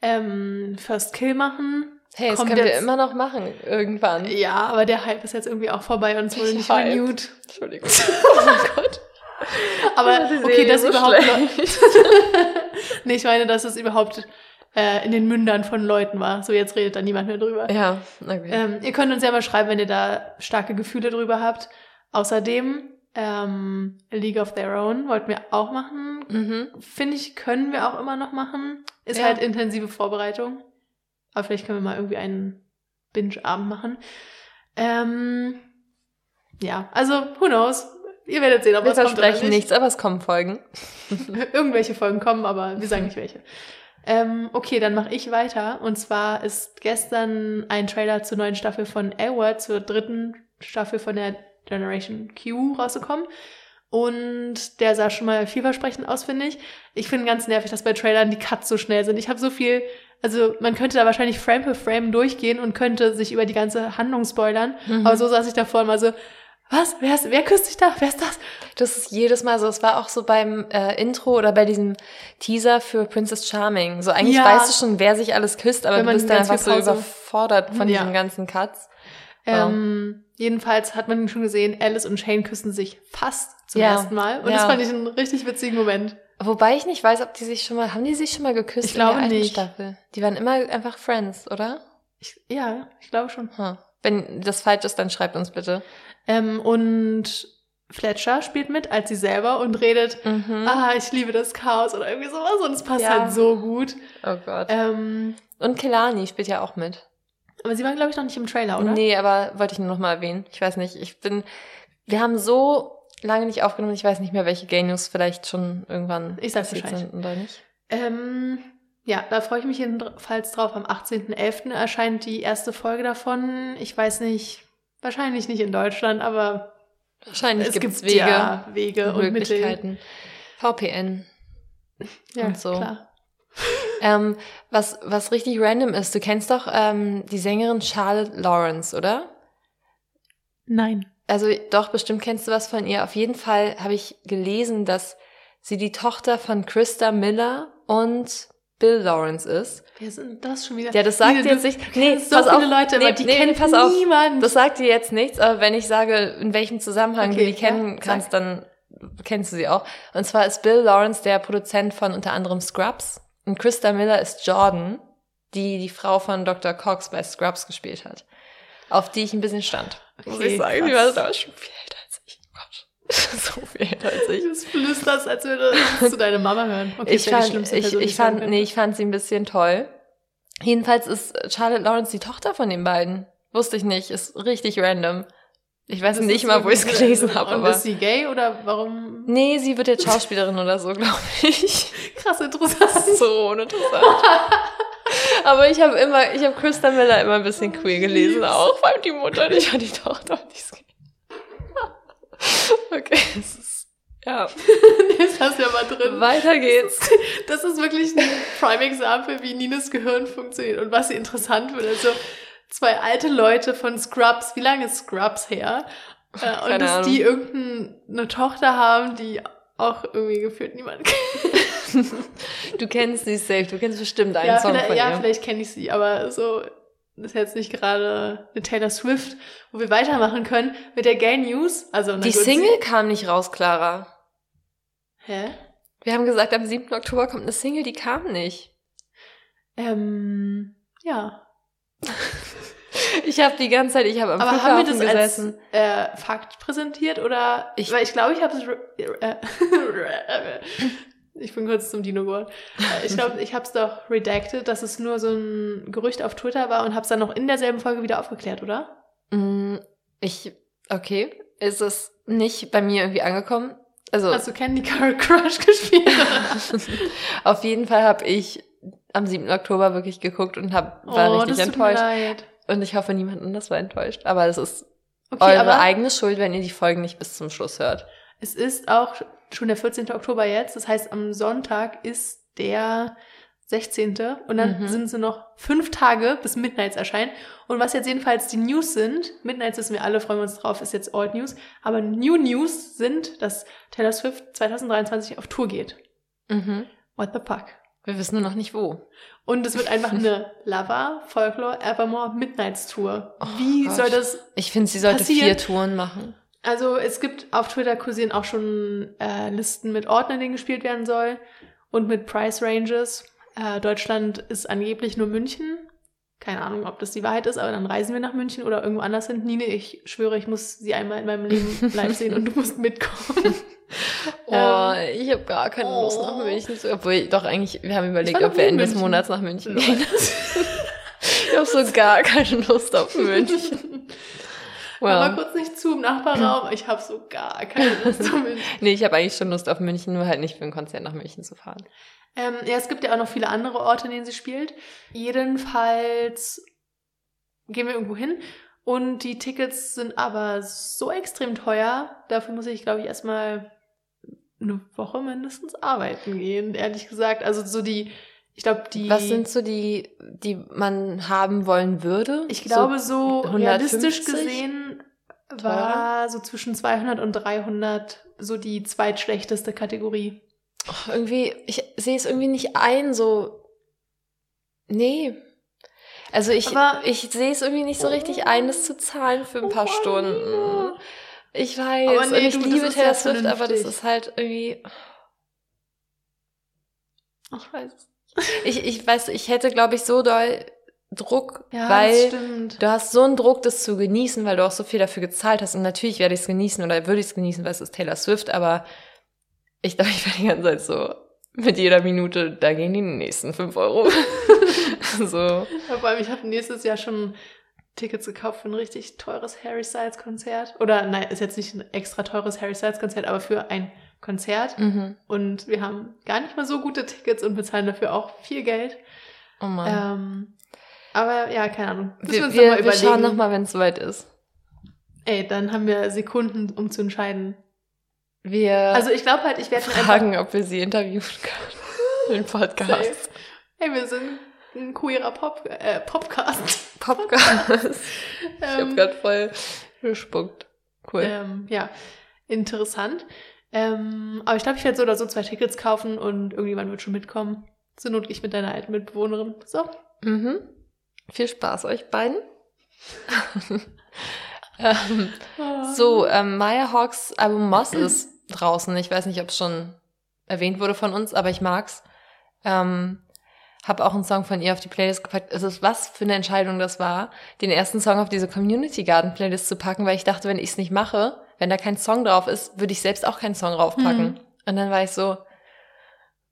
ähm, First Kill machen. Hey, das können wir immer noch machen, irgendwann. Ja, aber der Hype ist jetzt irgendwie auch vorbei und es wurde nicht Hype? renewed. Entschuldigung. oh mein Gott. Aber Die okay, Serie das so überhaupt. nee, ich meine, dass es überhaupt äh, in den Mündern von Leuten war. So, jetzt redet da niemand mehr drüber. Ja, okay. Ähm, ihr könnt uns ja mal schreiben, wenn ihr da starke Gefühle drüber habt. Außerdem, ähm, League of Their Own wollten wir auch machen. mhm. Finde ich, können wir auch immer noch machen. Ist Ja. halt intensive Vorbereitung. Aber vielleicht können wir mal irgendwie einen Binge-Abend machen. Ähm, ja, also, who knows? Ihr werdet sehen, ob Wir was kommt oder versprechen nicht. nichts, aber es kommen Folgen. Irgendwelche Folgen kommen, aber wir sagen nicht welche. Ähm, okay, dann mache ich weiter. Und zwar ist gestern ein Trailer zur neuen Staffel von Edward, zur dritten Staffel von der Generation Q rausgekommen. Und der sah schon mal vielversprechend aus, finde ich. Ich finde ganz nervig, dass bei Trailern die Cuts so schnell sind. Ich habe so viel, also man könnte da wahrscheinlich Frame für Frame durchgehen und könnte sich über die ganze Handlung spoilern. Mhm. Aber so saß ich davor mal so, was? Wer, ist, wer küsst sich da? Wer ist das? Das ist jedes Mal so. Es war auch so beim äh, Intro oder bei diesem Teaser für Princess Charming. So eigentlich Ja. weißt du schon, wer sich alles küsst, aber Wenn du bist dann ganz einfach so Pause- überfordert von Ja. diesen ganzen Cuts. Ja. Ähm, jedenfalls hat man schon gesehen, Alice und Shane küssen sich fast zum Ja. ersten Mal. Und Ja. das fand ich einen richtig witzigen Moment. Wobei ich nicht weiß, ob die sich schon mal, haben die sich schon mal geküsst Ich glaube in der alten nicht. Staffel? Die waren immer einfach Friends, oder? Ich, ja, ich glaube schon. Hm. Wenn das falsch ist, dann schreibt uns bitte. Ähm, und Fletcher spielt mit als sie selber und redet, Mhm. ah, ich liebe das Chaos oder irgendwie sowas. Und es passt Ja. halt so gut. Oh Gott. Ähm, Und Kelani spielt ja auch mit. Aber sie waren, glaube ich, noch nicht im Trailer, oder? Nee, aber wollte ich nur noch mal erwähnen. Ich weiß nicht, ich bin, wir haben so lange nicht aufgenommen, ich weiß nicht mehr, welche Gay News vielleicht schon irgendwann Ich sag passiert Bescheid. sind oder nicht. Ähm, ja, da freue ich mich jedenfalls drauf. Am 18.11. erscheint die erste Folge davon. Ich weiß nicht, wahrscheinlich nicht in Deutschland, aber Wahrscheinlich es gibt Wege, ja Wege und. Möglichkeiten. VPN. Ja, und so. klar. Ähm, was, was richtig random ist, du kennst doch ähm, die Sängerin Charlotte Lawrence, oder? Nein. Also doch, bestimmt kennst du was von ihr. Auf jeden Fall habe ich gelesen, dass sie die Tochter von Christa Miller und Bill Lawrence ist. Wer sind das schon wieder? Ja, das sagt jetzt nicht. Nee, so pass viele auf. Leute, nee, aber die nee, kennt pass auf. niemand. Das sagt dir jetzt nichts, aber wenn ich sage, in welchem Zusammenhang Okay, du die kennen ja, kannst, dann kennst du sie auch. Und zwar ist Bill Lawrence der Produzent von unter anderem Scrubs und Christa Miller ist Jordan, die die Frau von Dr. Cox bei Scrubs gespielt hat. Auf die ich ein bisschen stand. Muss ich sagen, die war da schon viel älter als ich. Oh Gott. so viel älter als ich. Du flüsterst, als würde zu deiner Mama hören. Okay, ich fand, ich, Person, ich fand, nee, ich fand sie ein bisschen toll. Jedenfalls ist Charlotte Lawrence die Tochter von den beiden. Wusste ich nicht. Ist richtig random. Ich weiß Das nicht ist mal, wo ich es gelesen habe, Und ist sie gay oder warum? Nee, sie wird jetzt Schauspielerin oder so, glaube ich. Krass interessant. so uninteressant. Aber ich habe immer, ich habe Christa Miller immer ein bisschen queer gelesen, auch vor allem die Mutter, nicht die Tochter. Die ist gay. okay, es ist, ja. Jetzt hast du ja mal drin. Weiter geht's. Das ist wirklich ein Prime Example, wie Nines Gehirn funktioniert und was sie interessant wird. Also zwei alte Leute von Scrubs. Wie lange ist Scrubs her? Äh, und dass die irgendeine Tochter haben, die auch irgendwie gefühlt niemand kennt. Du kennst sie safe, du kennst bestimmt einen Ja, Song von ja ihr. vielleicht kenne ich sie, aber so das ist jetzt nicht gerade eine Taylor Swift, wo wir weitermachen können mit der Gay News. Also Die Single kam nicht raus, Clara. Hä? Wir haben gesagt, am 7. Oktober kommt eine Single, die kam nicht. Ähm, ja. Ich habe die ganze Zeit, ich habe am Aber haben wir Flughafen das gesessen. als äh, Fakt präsentiert oder? Ich- weil ich glaube, ich habe es. Äh, ich bin kurz zum Dino geworden. Äh, Ich glaube, ich habe es doch redacted, dass es nur so ein Gerücht auf Twitter war und habe es dann noch in derselben Folge wieder aufgeklärt, oder? Mm, Ich, okay, ist es nicht bei mir irgendwie angekommen? Also Hast du Candy Crush gespielt? auf jeden Fall habe ich am 7. Oktober wirklich geguckt und hab, war richtig Oh, das tut mir enttäuscht. leid. Und ich hoffe, niemand anders war enttäuscht. Aber es ist Okay, eure eigene Schuld, wenn ihr die Folgen nicht bis zum Schluss hört. es ist auch schon der 14. Oktober jetzt. Das heißt, am Sonntag ist der 16. Und dann Mhm. sind nur noch fünf Tage bis Midnights erscheint. Und was jetzt jedenfalls die News sind, Midnights wissen wir alle, freuen wir uns drauf, ist jetzt Old News. Aber New News sind, dass Taylor Swift 2023 auf Tour geht. Mhm. What the fuck? Wir wissen nur noch nicht wo. Und es wird einfach eine Lava, Folklore, Evermore Midnights Tour. Wie Oh Gott. soll das Ich finde, sie sollte Passiert. vier Touren machen. Also es gibt auf Twitter kursieren auch schon äh, Listen mit Orten, in denen gespielt werden soll und mit Price Ranges. Äh, Deutschland ist angeblich nur München. Keine Ahnung, ob das die Wahrheit ist, aber dann reisen wir nach München oder irgendwo anders hin. Nine, ich schwöre, ich muss sie einmal in meinem Leben live sehen und du musst mitkommen. Oh, Ähm, ich habe gar keine Lust nach oh. München zu. Obwohl, doch eigentlich, wir haben überlegt, ob wir Ende des. Monats nach München gehen. ich habe so gar keine Lust auf München. Mal Well. kurz nicht zu im Nachbarraum. Ich habe so gar keine Lust auf München. Nee, ich habe eigentlich schon Lust auf München, nur halt nicht für ein Konzert nach München zu fahren. Ähm, ja, es gibt ja auch noch viele andere Orte, in denen sie spielt. Jedenfalls gehen wir irgendwo hin und die Tickets sind aber so extrem teuer. Dafür muss ich, glaube ich, erstmal eine Woche mindestens arbeiten gehen, ehrlich gesagt. Also so die, ich glaube, die. Was sind so die, die man haben wollen würde? Ich glaube, so, 150 realistisch gesehen war so zwischen 200 und 300 so die zweitschlechteste Kategorie. so, irgendwie, ich sehe es irgendwie nicht ein, so. Nee. Also ich, Aber- ich sehe es irgendwie nicht so richtig ein, das zu zahlen für ein paar Oh, Stunden. Nina. Ich weiß, nee, und ich du, liebe Taylor Swift, aber das ist halt irgendwie. Ich weiß. Ich, ich weiß, ich hätte, glaube ich, so doll Druck, Ja, weil stimmt. du hast so einen Druck, das zu genießen, weil du auch so viel dafür gezahlt hast. Und natürlich werde ich es genießen oder würde ich es genießen, weil es ist Taylor Swift, aber ich glaube, ich werde die ganze Zeit so mit jeder Minute, da gehen die nächsten fünf Euro. so. Ja, vor allem, ich habe nächstes Jahr schon Tickets gekauft für ein richtig teures Harry Styles Konzert. Oder nein, ist jetzt nicht ein extra teures Harry Styles Konzert, aber für ein Konzert. Mhm. Und wir haben gar nicht mal so gute Tickets und bezahlen dafür auch viel Geld. Oh Mann. Ähm, aber ja, keine Ahnung. Müssen wir uns wir, noch mal wir überlegen. schauen nochmal, wenn es soweit ist. Ey, dann haben wir Sekunden, um zu entscheiden. Wir Also ich glaube halt, ich werde fragen, ob wir sie interviewen können. Im Podcast. Safe. Hey, wir sind ein queerer Pop, äh, Podcast. Podcast. Ich habe Ähm, gerade voll gespuckt. Cool. Ähm, ja, interessant. Ähm, aber ich glaube, ich werde so oder so zwei Tickets kaufen und irgendjemand wird schon mitkommen. Zur Not gehe ich mit deiner alten Mitbewohnerin. So. Mhm. Viel Spaß euch beiden. ähm, so, ähm, Maya Hawks Album Moss ist draußen. Ich weiß nicht, ob es schon erwähnt wurde von uns, aber ich mag's. Ähm, hab auch einen Song von ihr auf die Playlist gepackt. Es ist was für eine Entscheidung das war, den ersten Song auf diese Community Garden Playlist zu packen, weil ich dachte, wenn ich es nicht mache, wenn da kein Song drauf ist, würde ich selbst auch keinen Song draufpacken. Mhm. Und dann war ich so,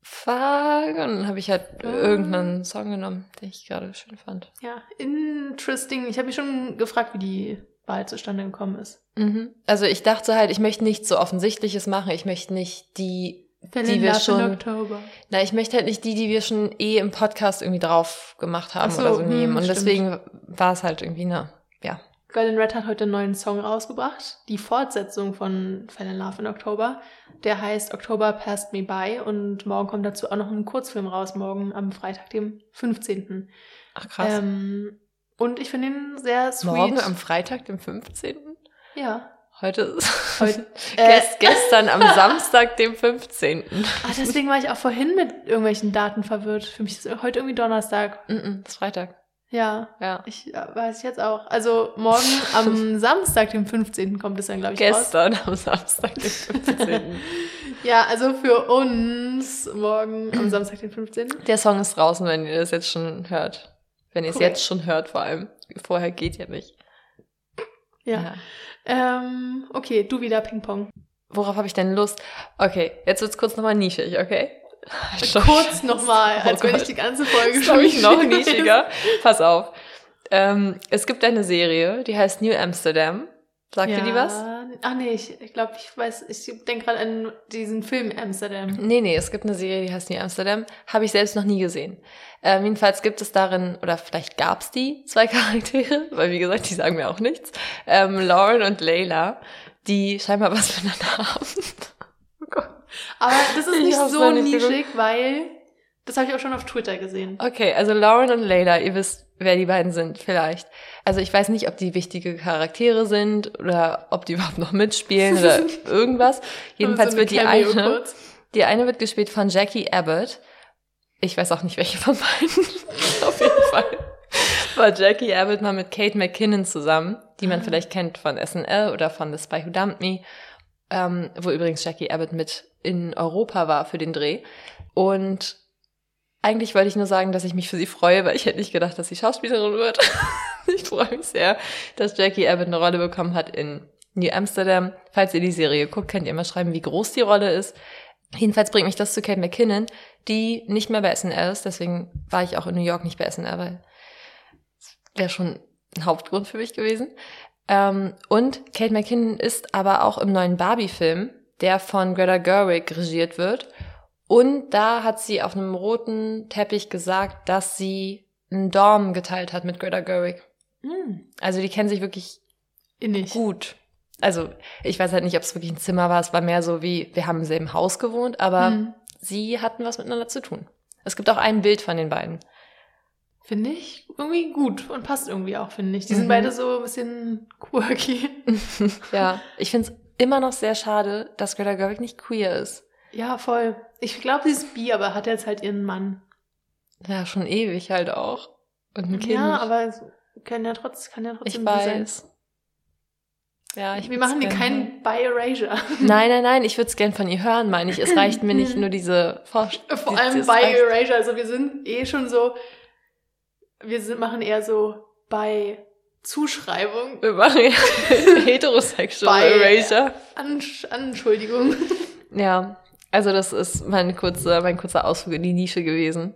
fuck, und dann habe ich halt Ah. irgendeinen Song genommen, den ich gerade schön fand. Ja, interesting. Ich habe mich schon gefragt, wie die Wahl zustande gekommen ist. Mhm. Also ich dachte halt, ich möchte nichts so Offensichtliches machen. Ich möchte nicht die, Fell Die in wir Love schon- in Oktober. na, ich möchte halt nicht die, die wir schon eh im Podcast irgendwie drauf gemacht haben so, oder so hm, nehmen. Und stimmt. deswegen war es halt irgendwie, ne, ja. Golden Red hat heute einen neuen Song rausgebracht. Die Fortsetzung von Fell in Love in Oktober. Der heißt October Passed Me By und morgen kommt dazu auch noch ein Kurzfilm raus, morgen am Freitag, dem 15. Ach krass. Ähm, und ich finde ihn sehr sweet. Morgen am Freitag, dem 15. Ja. Heute ist Heute. Gest, gestern am Samstag, dem 15. Ah, deswegen war ich auch vorhin mit irgendwelchen Daten verwirrt. Für mich ist heute irgendwie Donnerstag. Mhm, das ist Freitag. Ja. Ja. Ich ja, weiß ich jetzt auch. Also morgen am Samstag, dem 15. kommt es dann, glaube ich, raus. Gestern am Samstag, dem 15. Ja, also für uns morgen am Samstag, den 15. Der Song ist draußen, wenn ihr das jetzt schon hört. Wenn ihr es Korrekt. jetzt schon hört, vor allem. Vorher geht ja nicht. Ja. Ähm, okay, du wieder Ping-Pong. Worauf habe ich denn Lust? Okay, jetzt wird's kurz nochmal nischig, okay? Kurz nochmal, Oh als wenn Gott. ich die ganze Folge glaube ich noch schon nischiger. Pass auf. Ähm, es gibt eine Serie, die heißt New Amsterdam. Sagt dir die was? Ach nee, ich, ich glaube, ich weiß, ich denke gerade an diesen Film Amsterdam. Nee, nee, es gibt eine Serie, die heißt New Amsterdam. Habe ich selbst noch nie gesehen. Ähm, jedenfalls gibt es darin, oder vielleicht gab's die, zwei Charaktere, weil wie gesagt, die sagen mir auch nichts. Ähm, Lauren und Layla, die scheinbar was miteinander haben. oh Gott. Aber das ist Ich nicht so nischig, weil das habe ich auch schon auf Twitter gesehen. Okay, also Lauren und Layla, ihr wisst, wer die beiden sind, vielleicht. Also ich weiß nicht, ob die wichtige Charaktere sind oder ob die überhaupt noch mitspielen oder irgendwas. Jedenfalls So eine wird die eine, kurz. die eine wird gespielt von Jackie Abbott. Ich weiß auch nicht, welche von beiden. Auf jeden Fall war Jackie Abbott mal mit Kate McKinnon zusammen, die man Ah. vielleicht kennt von SNL oder von The Spy Who Dumped Me, ähm, wo übrigens Jackie Abbott mit in Europa war für den Dreh. Und eigentlich wollte ich nur sagen, dass ich mich für sie freue, weil ich hätte nicht gedacht, dass sie Schauspielerin wird. ich freue mich sehr, dass Jackie Abbott eine Rolle bekommen hat in New Amsterdam. Falls ihr die Serie guckt, könnt ihr mal schreiben, wie groß die Rolle ist. Jedenfalls bringt mich das zu Kate McKinnon, die nicht mehr bei SNL ist. Deswegen war ich auch in New York nicht bei SNL, weil das wäre schon ein Hauptgrund für mich gewesen. Ähm, und Kate McKinnon ist aber auch im neuen Barbie-Film, der von Greta Gerwig regiert wird. Und da hat sie auf einem roten Teppich gesagt, dass sie einen Dorm geteilt hat mit Greta Gerwig. Hm, Also die kennen sich wirklich innig. gut. Also ich weiß halt nicht, ob es wirklich ein Zimmer war. Es war mehr so wie, wir haben im selben Haus gewohnt, aber Hm. sie hatten was miteinander zu tun. Es gibt auch ein Bild von den beiden. Finde ich irgendwie gut und passt irgendwie auch, finde ich. Die Mhm. sind beide so ein bisschen quirky. Ja, ich finde es immer noch sehr schade, dass Greta Gerwig nicht queer ist. Ja, voll. Ich glaube, sie ist bi, aber hat jetzt halt ihren Mann. Ja, schon ewig halt auch. Und ein Kind. Ja, aber kann ja, trotz, kann ja trotzdem ich weiß. Ja, ich Wir machen hier gern hören. kein Bi-Erasure. Nein, nein, nein, ich würde es gern von ihr hören, meine ich. Es reicht mir nicht nur diese Vorstellung. Vor allem Bi-Erasure. Also wir sind eh schon so, wir sind, machen eher so bei Zuschreibung, Wir machen ja heterosexual Erasure. Ansch Anschuldigung. Ja, also das ist mein kurzer, mein kurzer Ausflug in die Nische gewesen.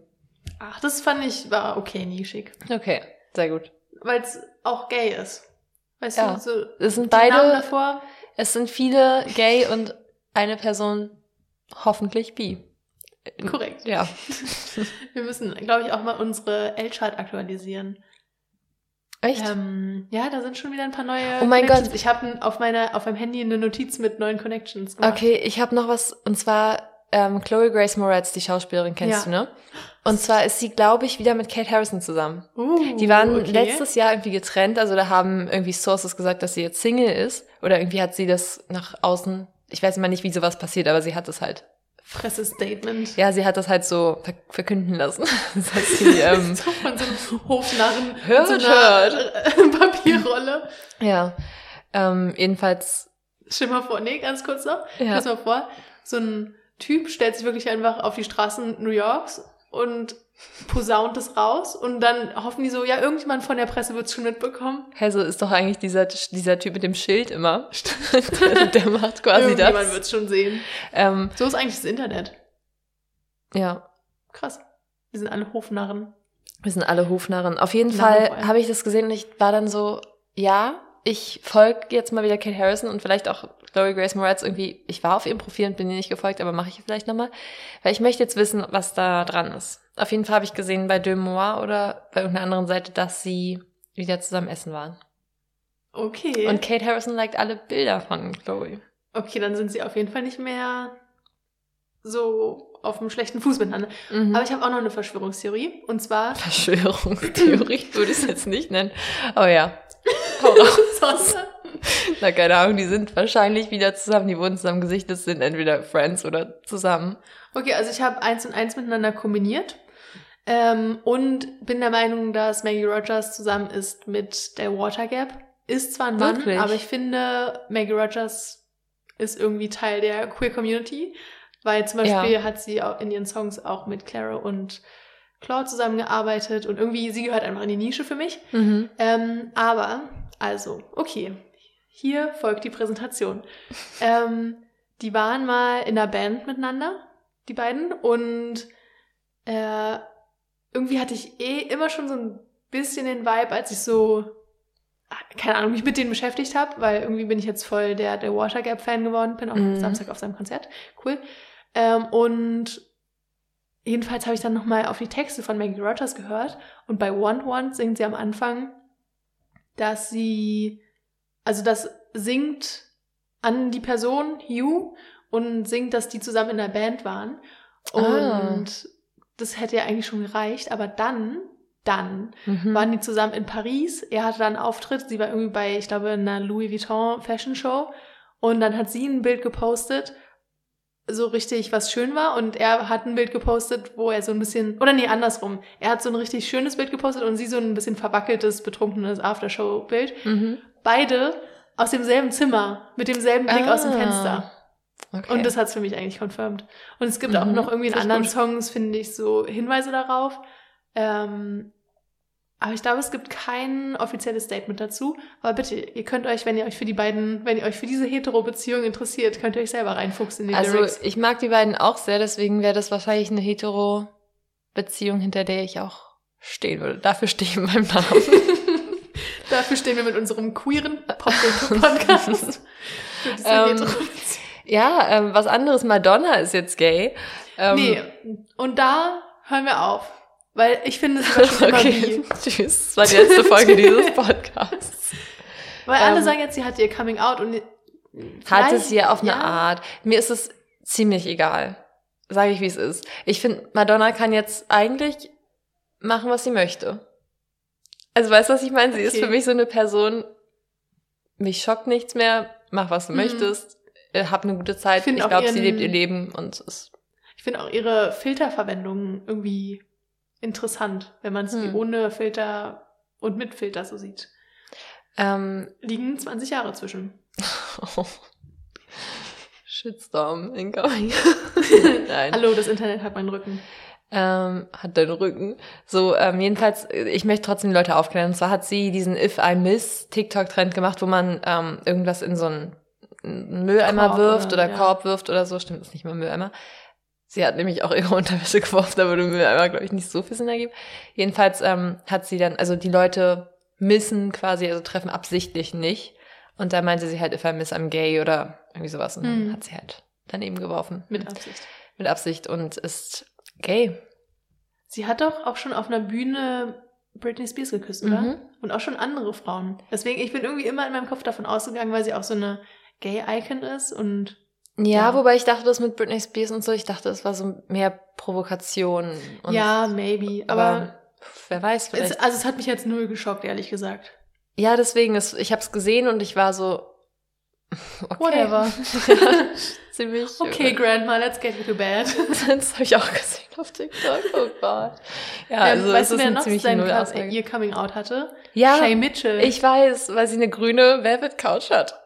Ach, das fand ich, war okay, nischig. Okay, sehr gut. Weil es auch gay ist. Weißt Ja. du, so Es sind die Namen beide, davor. es sind viele gay und eine Person hoffentlich bi. Korrekt. Ja. Wir müssen, glaube ich, auch mal unsere L-Chart aktualisieren. Echt? Ähm, ja, da sind schon wieder ein paar neue Oh mein. Gott. Ich habe auf meiner auf meinem Handy eine Notiz mit neuen Connections gemacht. Okay, ich habe noch was, und zwar ähm, Chloe Grace Moretz, die Schauspielerin, kennst Ja. du, ne? Und zwar ist sie, glaube ich, wieder mit Kate Harrison zusammen. Uh, Die waren okay. letztes Jahr irgendwie getrennt, also da haben irgendwie Sources gesagt, dass sie jetzt Single ist. Oder irgendwie hat sie das nach außen, ich weiß immer nicht, wie sowas passiert, aber sie hat das halt, Pressestatement. ja, sie hat das halt so ver verkünden lassen. Das heißt, sie, ähm, so von so einem Hofnarren Hört, so einer äh, Papierrolle. ja, ähm, jedenfalls, Stell mal vor, nee, ganz kurz noch. Ja. Stell mal vor, so ein Typ stellt sich wirklich einfach auf die Straßen New Yorks und posaunt es raus und dann hoffen die so, ja, irgendjemand von der Presse wird es schon mitbekommen. hä, so ist doch eigentlich dieser, dieser Typ mit dem Schild immer. der, der macht quasi Irgendjemand das. wird es schon sehen. Ähm, So ist eigentlich das Internet. ja, Krass. Wir sind alle Hofnarren. Wir sind alle Hofnarren. Auf jeden Narren Fall habe ich das gesehen und ich war dann so, ja, ich folge jetzt mal wieder Kate Harrison und vielleicht auch Chloe Grace Moretz irgendwie. Ich war auf ihrem Profil und bin ihr nicht gefolgt, aber mache ich vielleicht nochmal. Weil ich möchte jetzt wissen, was da dran ist. Auf jeden Fall habe ich gesehen bei Deux Mois oder bei irgendeiner anderen Seite, dass sie wieder zusammen essen waren. Okay. Und Kate Harrison liked alle Bilder von Chloe. okay, dann sind sie auf jeden Fall nicht mehr so auf einem schlechten Fuß miteinander. Mhm. Aber ich habe auch noch eine Verschwörungstheorie. Und zwar, Verschwörungstheorie würde ich es jetzt nicht nennen. Aber ja. Hau raus. Na, keine Ahnung, die sind wahrscheinlich wieder zusammen. Die wurden zusammen gesichtet, sind entweder Friends oder zusammen. okay, also ich habe eins und eins miteinander kombiniert. Ähm, und bin der Meinung, dass Maggie Rogers zusammen ist mit der Water Gap. Ist zwar ein Mann, Wirklich? aber ich finde, Maggie Rogers ist irgendwie Teil der Queer Community. Weil zum Beispiel Ja. hat sie in ihren Songs auch mit Clara und Claude zusammengearbeitet und irgendwie, sie gehört einfach in die Nische für mich. Mhm. Ähm, aber, also, okay. Hier folgt die Präsentation. ähm, die waren mal in einer Band miteinander, die beiden, und äh, irgendwie hatte ich eh immer schon so ein bisschen den Vibe, als ich so, ah, keine Ahnung, mich mit denen beschäftigt habe, weil irgendwie bin ich jetzt voll der, der Water Gap-Fan geworden, bin auch Mhm. Samstag auf seinem Konzert. Cool. Ähm, und jedenfalls habe ich dann nochmal auf die Texte von Maggie Rogers gehört und bei Want Want singt sie am Anfang, dass sie, also das singt an die Person, Hugh, und singt, dass die zusammen in der Band waren. Und Ah. Das hätte ja eigentlich schon gereicht, aber dann, dann Mhm. waren die zusammen in Paris. Er hatte dann einen Auftritt. Sie war irgendwie bei, ich glaube, einer Louis Vuitton Fashion Show. Und dann hat sie ein Bild gepostet, so richtig, was schön war. Und er hat ein Bild gepostet, wo er so ein bisschen, oder nee, andersrum. Er hat so ein richtig schönes Bild gepostet und sie so ein bisschen verwackeltes, betrunkenes Aftershow-Bild. Mhm. Beide aus demselben Zimmer, mit demselben Blick aus dem Ah. Fenster. Okay. Und das hat's für mich eigentlich confirmed. Und es gibt auch Mhm, noch irgendwie in anderen gut. Songs, finde ich, so Hinweise darauf. Ähm, aber ich glaube, es gibt kein offizielles Statement dazu. Aber bitte, ihr könnt euch, wenn ihr euch für die beiden, wenn ihr euch für diese Hetero-Beziehung interessiert, könnt ihr euch selber reinfuchsen in die also Lyrics. ich mag die beiden auch sehr, deswegen wäre das wahrscheinlich eine hetero-Beziehung, hinter der ich auch stehen würde. Dafür stehe ich in meinem Namen. Dafür stehen wir mit unserem queeren Pop-Podcast. Für diese Ähm, Hetero-Beziehung. Ja, ähm, was anderes. Madonna ist jetzt gay. Ähm, nee, und da hören wir auf. Weil ich finde, sie war schon immer okay, tschüss. Das war die letzte Folge dieses Podcasts. Weil alle Ähm, sagen jetzt, sie hat ihr Coming Out und Hat es hier auf eine ja. Art. Mir ist es ziemlich egal. Sage ich, wie es ist. Ich finde, Madonna kann jetzt eigentlich machen, was sie möchte. Also weißt du, was ich meine? Sie ist Okay. für mich so eine Person, mich schockt nichts mehr, mach, was du Mhm. möchtest, äh, hab eine gute Zeit. Ich Ich glaube, sie lebt ihr Leben und es ist Ich finde auch ihre Filterverwendung irgendwie interessant, wenn man sie Hm. ohne Filter und mit Filter so sieht. ähm, Liegen 20 Jahre zwischen. Shitstorm incoming. Nein. Hallo, das Internet hat meinen Rücken. ähm, hat deinen Rücken. So, ähm, jedenfalls, äh, ich möchte trotzdem die Leute aufklären. Und zwar hat sie diesen If I Miss TikTok-Trend gemacht, wo man ähm, irgendwas in so einen Mülleimer Korb wirft oder- oder, ja. Korb wirft oder so. Stimmt, ist nicht mal Mülleimer. Sie hat nämlich auch ihre Unterwäsche geworfen, da würde Mülleimer, glaube ich, nicht so viel Sinn ergeben. Jedenfalls ähm, hat sie dann, also die Leute missen quasi, also treffen absichtlich nicht. Und da meinte sie halt, if I miss, I'm gay oder irgendwie sowas. Und Hm. dann hat sie halt daneben geworfen. Mit Absicht. Mit Absicht und ist gay. Sie hat doch auch schon auf einer Bühne Britney Spears geküsst, oder? Mhm. Und auch schon andere Frauen. Deswegen, ich bin irgendwie immer in meinem Kopf davon ausgegangen, weil sie auch so eine Gay-Icon ist und Ja, Ja. wobei ich dachte, das mit Britney Spears und so, ich dachte, es war so mehr Provokation. Ja, maybe. Aber, aber, wer weiß, es, vielleicht. also es hat mich jetzt null geschockt, ehrlich gesagt. ja, deswegen, es, ich habe es gesehen und ich war so, okay. Whatever. ziemlich. Okay, Grandma, let's get you to bed. das habe ich auch gesehen auf TikTok. Oh Gott. Ja, also ähm, weißt es du, wer noch sein, Nullaussage. ihr Coming Out hatte? Ja, Shay Mitchell. ich weiß, weil sie eine grüne Velvet Couch hat.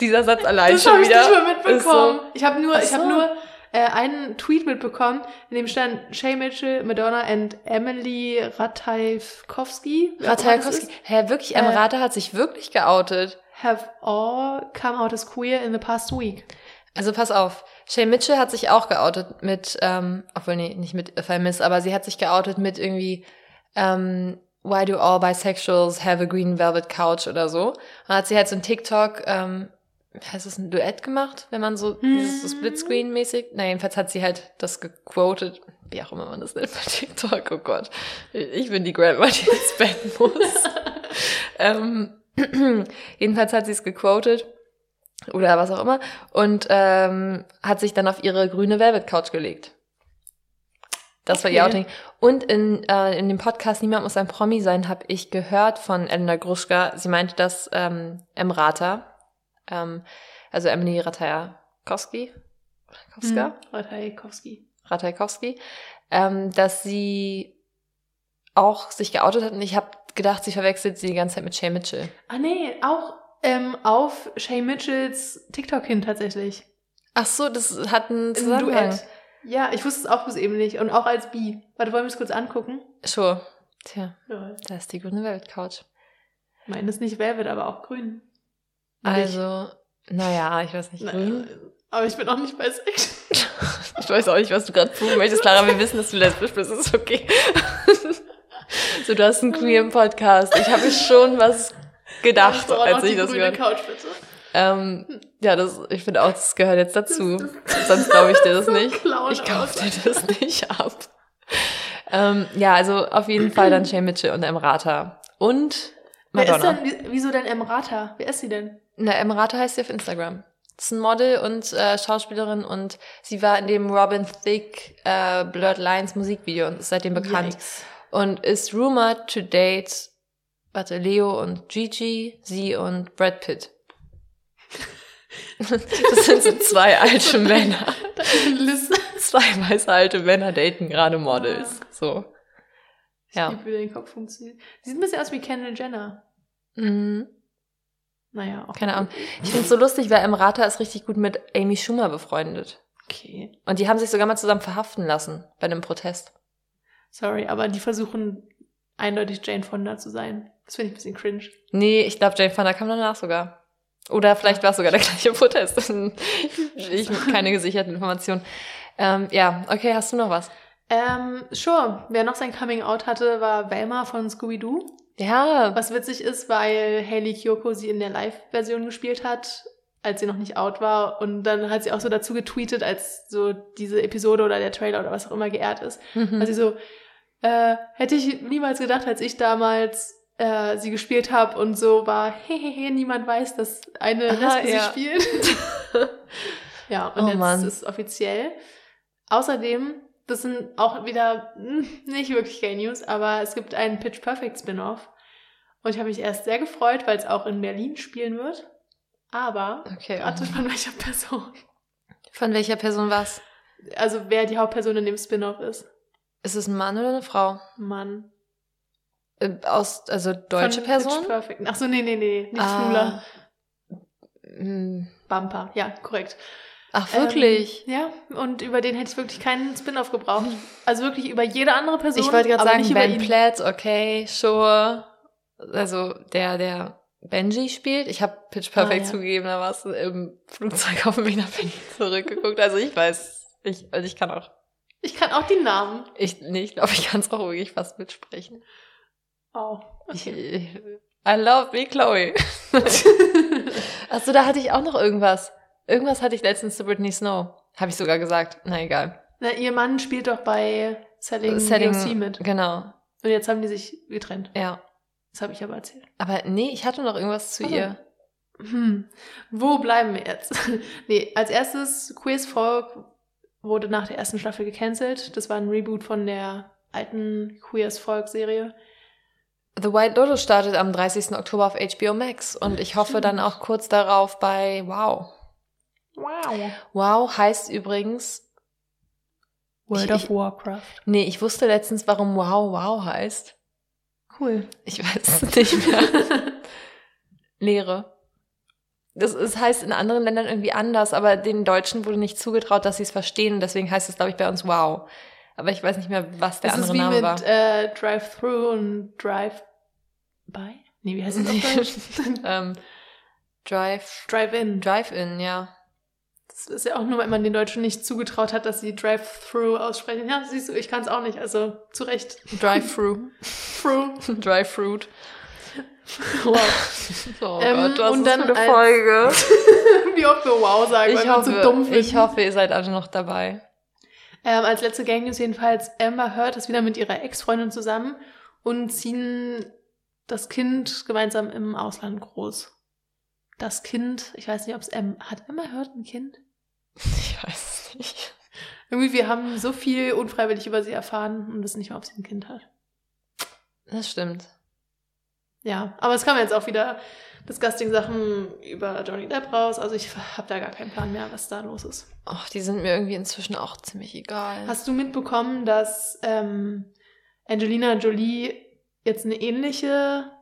Dieser Satz allein das schon habe ich wieder. nicht mal mitbekommen. ist Ich habe nur, Ach ich habe so. nur äh, einen Tweet mitbekommen, in dem stand Shay Mitchell, Madonna and Emily Ratajkowski. So, das Ratajkowski. Hä, wirklich, Äh, Emirate hat sich wirklich geoutet. Have all come out as queer in the past week. Also pass auf, Shay Mitchell hat sich auch geoutet mit, ähm, obwohl nee, nicht mit If I Miss, aber sie hat sich geoutet mit irgendwie ähm, Why do all bisexuals have a green velvet couch oder so. Und hat sie halt so ein TikTok, ähm, heißt es ein Duett gemacht, wenn man so dieses so Splitscreen-mäßig. Na, jedenfalls hat sie halt das gequotet, wie auch immer man das nennt bei TikTok, oh Gott. Ich bin die Grandma, die ins Bett muss. ähm, jedenfalls hat sie es gequotet oder was auch immer und ähm, hat sich dann auf ihre grüne Velvet Couch gelegt. Das war ihr Okay. Outing. Und in, äh, in dem Podcast Niemand muss ein Promi sein, habe ich gehört von Elena Gruschka, sie meinte, dass ähm, Emrata, ähm, also Emily Ratajkowski, Ratajkowska, Hm, Ratajkowski. Ratajkowski, ähm, dass sie auch sich geoutet hat und ich habe gedacht, sie verwechselt sie die ganze Zeit mit Shay Mitchell. Ah nee, auch ähm, auf Shay Mitchells TikTok hin tatsächlich. Ach so, das hat einen Ist ein Zusammenhang. Duett. Ja, ich wusste es auch bis eben nicht. Und auch als Bi. Warte, wollen wir es kurz angucken? Sure. Tja, Ja. da ist die grüne Velvet-Couch. Meine ist nicht Velvet, aber auch grün. Also, naja, ich weiß nicht. Na, grün. aber ich bin auch nicht bisexuell. Ich weiß auch nicht, was du gerade tun möchtest, Clara. Wir wissen, dass du lesbisch bist. Ist okay. so, du hast einen queeren Podcast. Ich habe schon was gedacht, Dann als ich das gehört bitte. ähm, Ja, das, ich finde auch, das gehört jetzt dazu. Sonst glaube ich dir das nicht. Ich kaufe dir das nicht ab. Ähm, ja, also auf jeden Fall dann Jay Mitchell und Emrata. Und Wer ist Madonna. denn, wie- wieso denn Emrata? Wer ist sie denn? Na, Emrata heißt sie auf Instagram. Das ist ein Model und äh, Schauspielerin und sie war in dem Robin Thicke äh, Blurred Lines Musikvideo und ist seitdem bekannt. Yikes. Und ist rumored to date, warte, Leo und Gigi, sie und Brad Pitt. Das sind so zwei alte Männer. Zwei weiße alte Männer daten gerade Models. So. Ich Ja. liebe, wie dein Kopf funktioniert. Sie sieht ein bisschen aus wie Kendall Jenner. Mhm. Naja, auch. Keine Ahnung. Ich finde es so lustig, weil Emrata ist richtig gut mit Amy Schumer befreundet. Okay. Und die haben sich sogar mal zusammen verhaften lassen bei einem Protest. Sorry, aber die versuchen eindeutig Jane Fonda zu sein. Das finde ich ein bisschen cringe. Nee, ich glaube, Jane Fonda kam danach sogar. Oder vielleicht war es sogar der gleiche Protest. ich keine gesicherten Informationen. Ähm, ja, okay, hast du noch was? Ähm, sure. Wer noch sein Coming Out hatte, war Velma von Scooby-Doo. Ja, Was witzig ist, weil Hayley Kiyoko sie in der Live-Version gespielt hat, als sie noch nicht out war. Und dann hat sie auch so dazu getweetet, als so diese Episode oder der Trailer oder was auch immer geehrt ist. mhm. Also so, äh, hätte ich niemals gedacht, als ich damals äh, sie gespielt habe und so war, hehehe, niemand weiß, dass eine Aha, Lesbe ja. sie spielt. ja, und Oh jetzt Mann. ist es offiziell. Außerdem, das sind auch wieder hm, nicht wirklich gay News, aber es gibt einen Pitch Perfect Spin-off. Und ich habe mich erst sehr gefreut, weil es auch in Berlin spielen wird. Aber, okay. warte, von welcher Person? Von welcher Person war's? Also wer die Hauptperson in dem Spin-off ist. Ist es ein Mann oder eine Frau? Mann. Äh, Aus, also deutsche Von Person? Pitch Perfect. Ach so, nee, nee, nee, nicht Ah. Flula. Hm. Bumper. Ja, korrekt. Ach, wirklich? Ähm, ja, und über den hätte ich wirklich keinen Spin-off gebraucht. Also wirklich über jede andere Person. ich wollte gerade sagen, Ben. Platt, okay, sure. Also der, der Benji spielt. Ich habe Pitch Perfect Ah, ja. zugegeben, da warst du im Flugzeug auf dem Weg nach Berlin zurückgeguckt. Also ich weiß, ich, also ich kann auch, Ich kann auch die Namen. ich, nee, ich glaube, ich kann es auch wirklich fast mitsprechen. Oh, Ich, okay. ich, I love me, Chloe. Achso, da hatte ich auch noch irgendwas. Irgendwas hatte ich letztens zu Britney Snow. Habe ich sogar gesagt. Na egal. Na, ihr Mann spielt doch bei Selling, Setting, VOC mit. genau. Und jetzt haben die sich getrennt. Ja. Das habe ich aber erzählt. Aber nee, ich hatte noch irgendwas zu Also. ihr. Hm. Wo bleiben wir jetzt? nee, als erstes Queers Folk wurde nach der ersten Staffel gecancelt. Das war ein Reboot von der alten Queers Folk Serie. The White Lotus startet am 30. Oktober auf HBO Max und ich hoffe dann auch kurz darauf bei Wow. Wow. Wow heißt übrigens, World Ich- of ich- Warcraft. nee, ich wusste letztens, warum Wow Wow heißt. Cool. Ich weiß es nicht mehr. Lehre. Das, es heißt in anderen Ländern irgendwie anders, aber den Deutschen wurde nicht zugetraut, dass sie es verstehen. Deswegen heißt es, glaube ich, bei uns Wow. Aber ich weiß nicht mehr, was der das ist andere wie Name mit war. äh, Drive-Thru und Drive-By? Nee, wie heißt das auf Deutsch? ähm, Drive, Drive-In. Drive-In, ja. Das ist ja auch nur, weil man den Deutschen nicht zugetraut hat, dass sie Drive-Thru aussprechen. Ja, siehst du, ich kann es auch nicht, also zu Recht. Drive-Thru. Thru. Dry-Fruit. Wow. Oh Ähm, Gott, was und ist dann eine Folge? wie oft wir Wow sagen, Ich weil hoffe, so dumm finden. ich hoffe, ihr seid alle noch dabei. Ähm, als letzte Gang News jedenfalls, Amber Heard ist wieder mit ihrer Ex-Freundin zusammen und ziehen das Kind gemeinsam im Ausland groß. Das Kind, ich weiß nicht, ob es Em hat Amber Heard ein Kind? Ich weiß es nicht. Irgendwie, wir haben so viel unfreiwillig über sie erfahren und wissen nicht mehr, ob sie ein Kind hat. Das stimmt. Ja, aber es kamen jetzt auch wieder Disgusting-Sachen über Johnny Depp raus. Also ich habe da gar keinen Plan mehr, was da los ist. Ach, die sind mir irgendwie inzwischen auch ziemlich egal. Hast du mitbekommen, dass ähm, Angelina Jolie jetzt eine ähnliche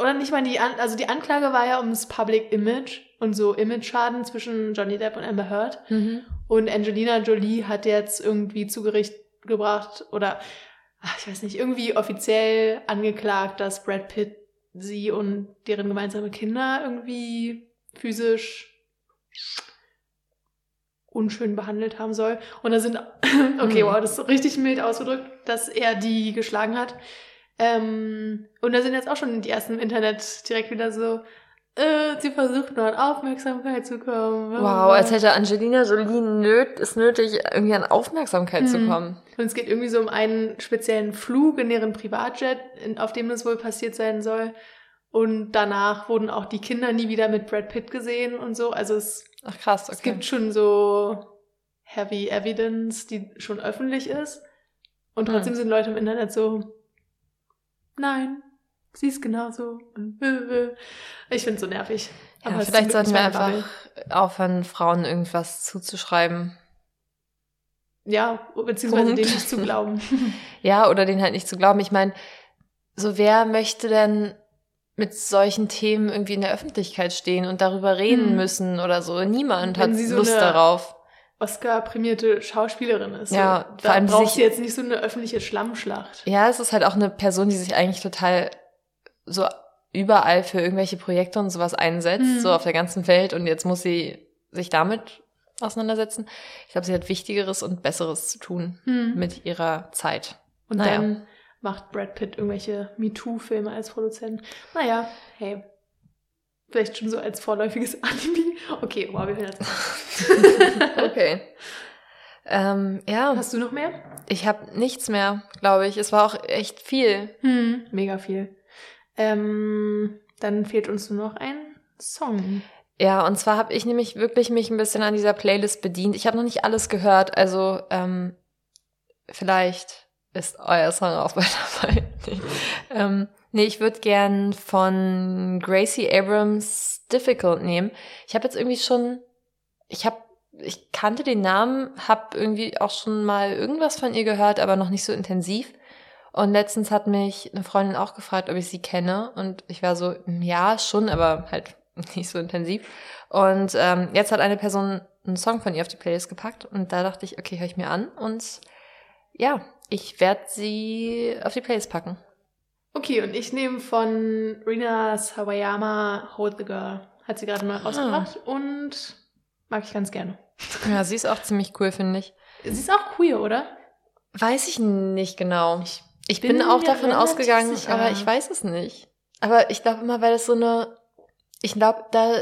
oder nicht mal die An also die Anklage war ja ums Public Image und so Image-Schaden zwischen Johnny Depp und Amber Heard mhm. Und Angelina Jolie hat jetzt irgendwie zu Gericht gebracht oder ach, ich weiß nicht, irgendwie offiziell angeklagt, dass Brad Pitt sie und deren gemeinsame Kinder irgendwie physisch unschön behandelt haben soll. Und da sind, okay, Mhm. wow, das ist richtig mild ausgedrückt, dass er die geschlagen hat. Ähm, und da sind jetzt auch schon die ersten im Internet direkt wieder so, äh, sie versucht nur an Aufmerksamkeit zu kommen. Wow, als hätte Angelina Jolie nöt, es nötig, irgendwie an Aufmerksamkeit zu Mhm. kommen. Und es geht irgendwie so um einen speziellen Flug in deren Privatjet, auf dem das wohl passiert sein soll. Und danach wurden auch die Kinder nie wieder mit Brad Pitt gesehen und so. Also es, Ach krass, es okay. gibt schon so heavy evidence, die schon öffentlich ist. Und trotzdem Hm. sind Leute im Internet so, nein, sie ist genauso. Und. Ich finde es so nervig. Ja, ist vielleicht sollten wir einfach Bubble. aufhören, Frauen irgendwas zuzuschreiben. Ja, beziehungsweise Punkt. dem nicht zu glauben. Ja, oder denen halt nicht zu glauben. Ich meine, so wer möchte denn mit solchen Themen irgendwie in der Öffentlichkeit stehen und darüber reden Hm. müssen oder so? Niemand Wenn hat so Lust darauf. Oscar-prämierte Schauspielerin ist. Ja, so. vor da allem braucht sie jetzt nicht so eine öffentliche Schlammschlacht. Ja, es ist halt auch eine Person, die sich eigentlich total so überall für irgendwelche Projekte und sowas einsetzt, Hm. so auf der ganzen Welt und jetzt muss sie sich damit auseinandersetzen. Ich glaube, sie hat Wichtigeres und Besseres zu tun Hm. mit ihrer Zeit. Und naja. dann macht Brad Pitt irgendwelche MeToo-Filme als Produzent. Naja, hey. Vielleicht schon so als vorläufiges Alibi. Okay, wow, wir hören jetzt. Okay. ähm, ja, Hast du noch mehr? ich habe nichts mehr, glaube ich. Es war auch echt viel. Hm, mega viel. Ähm, dann fehlt uns nur noch ein Song. Ja, und zwar habe ich nämlich wirklich mich ein bisschen an dieser Playlist bedient. Ich habe noch nicht alles gehört, also ähm, vielleicht ist euer Song auch bald dabei. Ähm, nee, ich würde gern von Gracie Abrams Difficult nehmen. Ich habe jetzt irgendwie schon, ich habe, ich kannte den Namen, habe irgendwie auch schon mal irgendwas von ihr gehört, aber noch nicht so intensiv. Und letztens hat mich eine Freundin auch gefragt, ob ich sie kenne. Und ich war so, "Mm, ja, schon, aber halt nicht so intensiv. Und ähm, jetzt hat eine Person einen Song von ihr auf die Playlist gepackt. Und da dachte ich, okay, höre ich mir an. Und ja, ich werde sie auf die Playlist packen. Okay, und ich nehme von Rina Sawayama Hold the Girl. Hat sie gerade mal rausgebracht und mag ich ganz gerne. Ja, sie ist auch ziemlich cool, finde ich. Sie ist auch queer, oder? Weiß ich nicht genau. Ich, ich bin, bin auch davon ausgegangen, sicher. aber ich weiß es nicht. Aber ich glaube immer, weil das so eine, ich glaube, da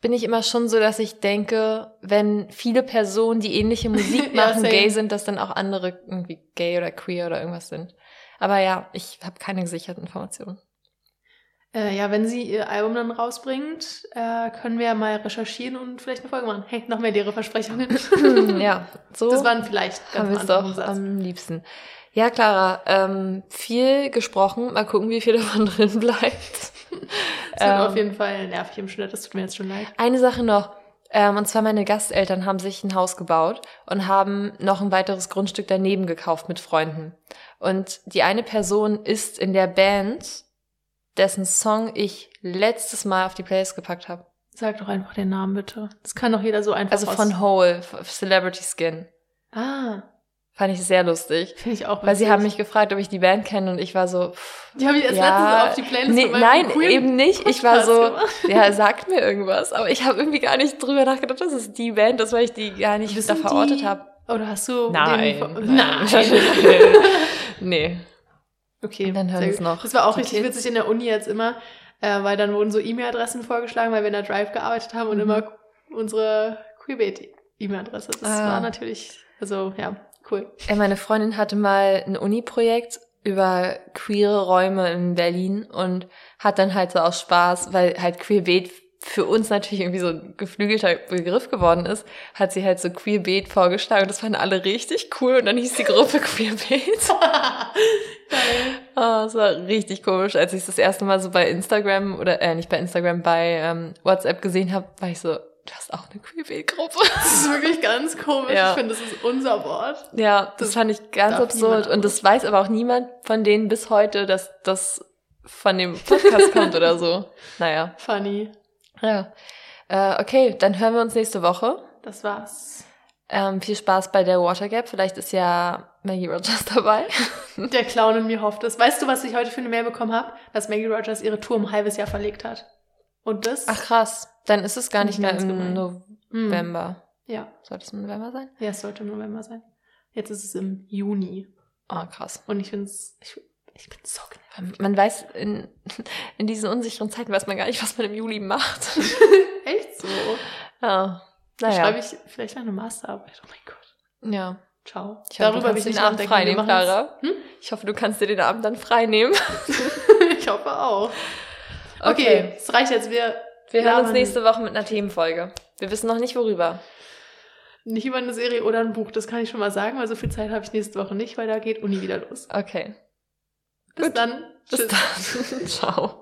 bin ich immer schon so, dass ich denke, wenn viele Personen, die ähnliche Musik Ja, machen, same. gay sind, dass dann auch andere irgendwie gay oder queer oder irgendwas sind. Aber ja, ich habe keine gesicherten Informationen. Äh, ja, wenn sie ihr Album dann rausbringt, äh, können wir ja mal recherchieren und vielleicht eine Folge machen. Hey, noch mehr leere Versprechungen. ja, so Das waren vielleicht haben wir ganz es doch Satz. am liebsten. Ja, Clara, ähm, viel gesprochen. Mal gucken, wie viel davon drin bleibt. Das wird Ähm, auf jeden Fall nervig im Schnitt, das tut mir jetzt schon leid. Eine Sache noch. Ähm, und zwar meine Gasteltern haben sich ein Haus gebaut und haben noch ein weiteres Grundstück daneben gekauft mit Freunden. Und die eine Person ist in der Band, dessen Song ich letztes Mal auf die Playlist gepackt habe. Sag doch einfach den Namen bitte. Das kann doch jeder so einfach Also von Hole, Celebrity Skin. Ah, Fand ich sehr lustig. finde ich auch Weil sie haben mich gefragt, ob ich die Band kenne und ich war so, pff, Die habe ich erst Ja, letztens auf die Playlist nee, nein, queeren eben nicht. Ich war Podcast so, gemacht. ja, sagt mir irgendwas. Aber ich habe irgendwie gar nicht drüber nachgedacht, dass es die Band ist, weil ich die gar nicht da verortet habe. Oder hast du Nein. den... Nein. Nein. nee. Okay, Dann hören wir's gut. noch. Das war auch richtig Kids. witzig in der Uni jetzt immer, äh, weil dann wurden so E-Mail-Adressen vorgeschlagen, weil wir in der Drive gearbeitet haben und Mhm. immer unsere Queerbait-E-Mail-Adresse. Das Ah. war natürlich, also ja, cool. Ey, meine Freundin hatte mal ein Uni-Projekt über queere Räume in Berlin und hat dann halt so aus Spaß, weil halt Queerbeet für uns natürlich irgendwie so ein geflügelter Begriff geworden ist, hat sie halt so Queerbeet vorgeschlagen und das fanden alle richtig cool und dann hieß die Gruppe Queerbeet. Oh, es war richtig komisch, als ich es das erste Mal so bei Instagram oder äh, nicht bei Instagram, bei ähm, WhatsApp gesehen habe, war ich so, du hast auch eine Queerbeet-Gruppe. Das ist wirklich ganz komisch. Ja. Ich finde, das ist unser Wort. Ja, das Das fand ich ganz absurd. Und das weiß aber auch niemand von denen bis heute, dass das von dem Podcast kommt oder so. Naja, Funny. Ja. Äh, okay, dann hören wir uns nächste Woche. Das war's. Ähm, viel Spaß bei der Water Gap. Vielleicht ist ja Maggie Rogers dabei. Der Clown in mir hofft es. Weißt du, was ich heute für eine Mail bekommen habe? Dass Maggie Rogers ihre Tour um ein halbes Jahr verlegt hat. Und das? Ach krass. Dann ist es gar nicht mehr im gemein. Hm. November. Ja. Sollte es im November sein? Ja, es sollte November sein. Jetzt ist es im Juni. Oh, krass. Und ich find's, ich, ich bin so genervt. Man weiß, in, in diesen unsicheren Zeiten weiß man gar nicht, was man im Juli macht. Echt so? Ja. Da Naja. schreibe ich vielleicht eine Masterarbeit. Oh mein Gott. ja. Ciao. Ich hoffe, du kannst will den Abend nachdenken. frei Wir nehmen, machen Clara. Hm? Ich hoffe, du kannst dir den Abend dann frei nehmen. das- ich hoffe auch. Okay, es reicht jetzt. Wir Wir hören uns nächste Woche mit einer Themenfolge. Wir wissen noch nicht, worüber. Nicht über eine Serie oder ein Buch, das kann ich schon mal sagen, weil so viel Zeit habe ich nächste Woche nicht, weil da geht Uni wieder los. Okay. Bis Gut. dann. Bis Tschüss. dann. Ciao.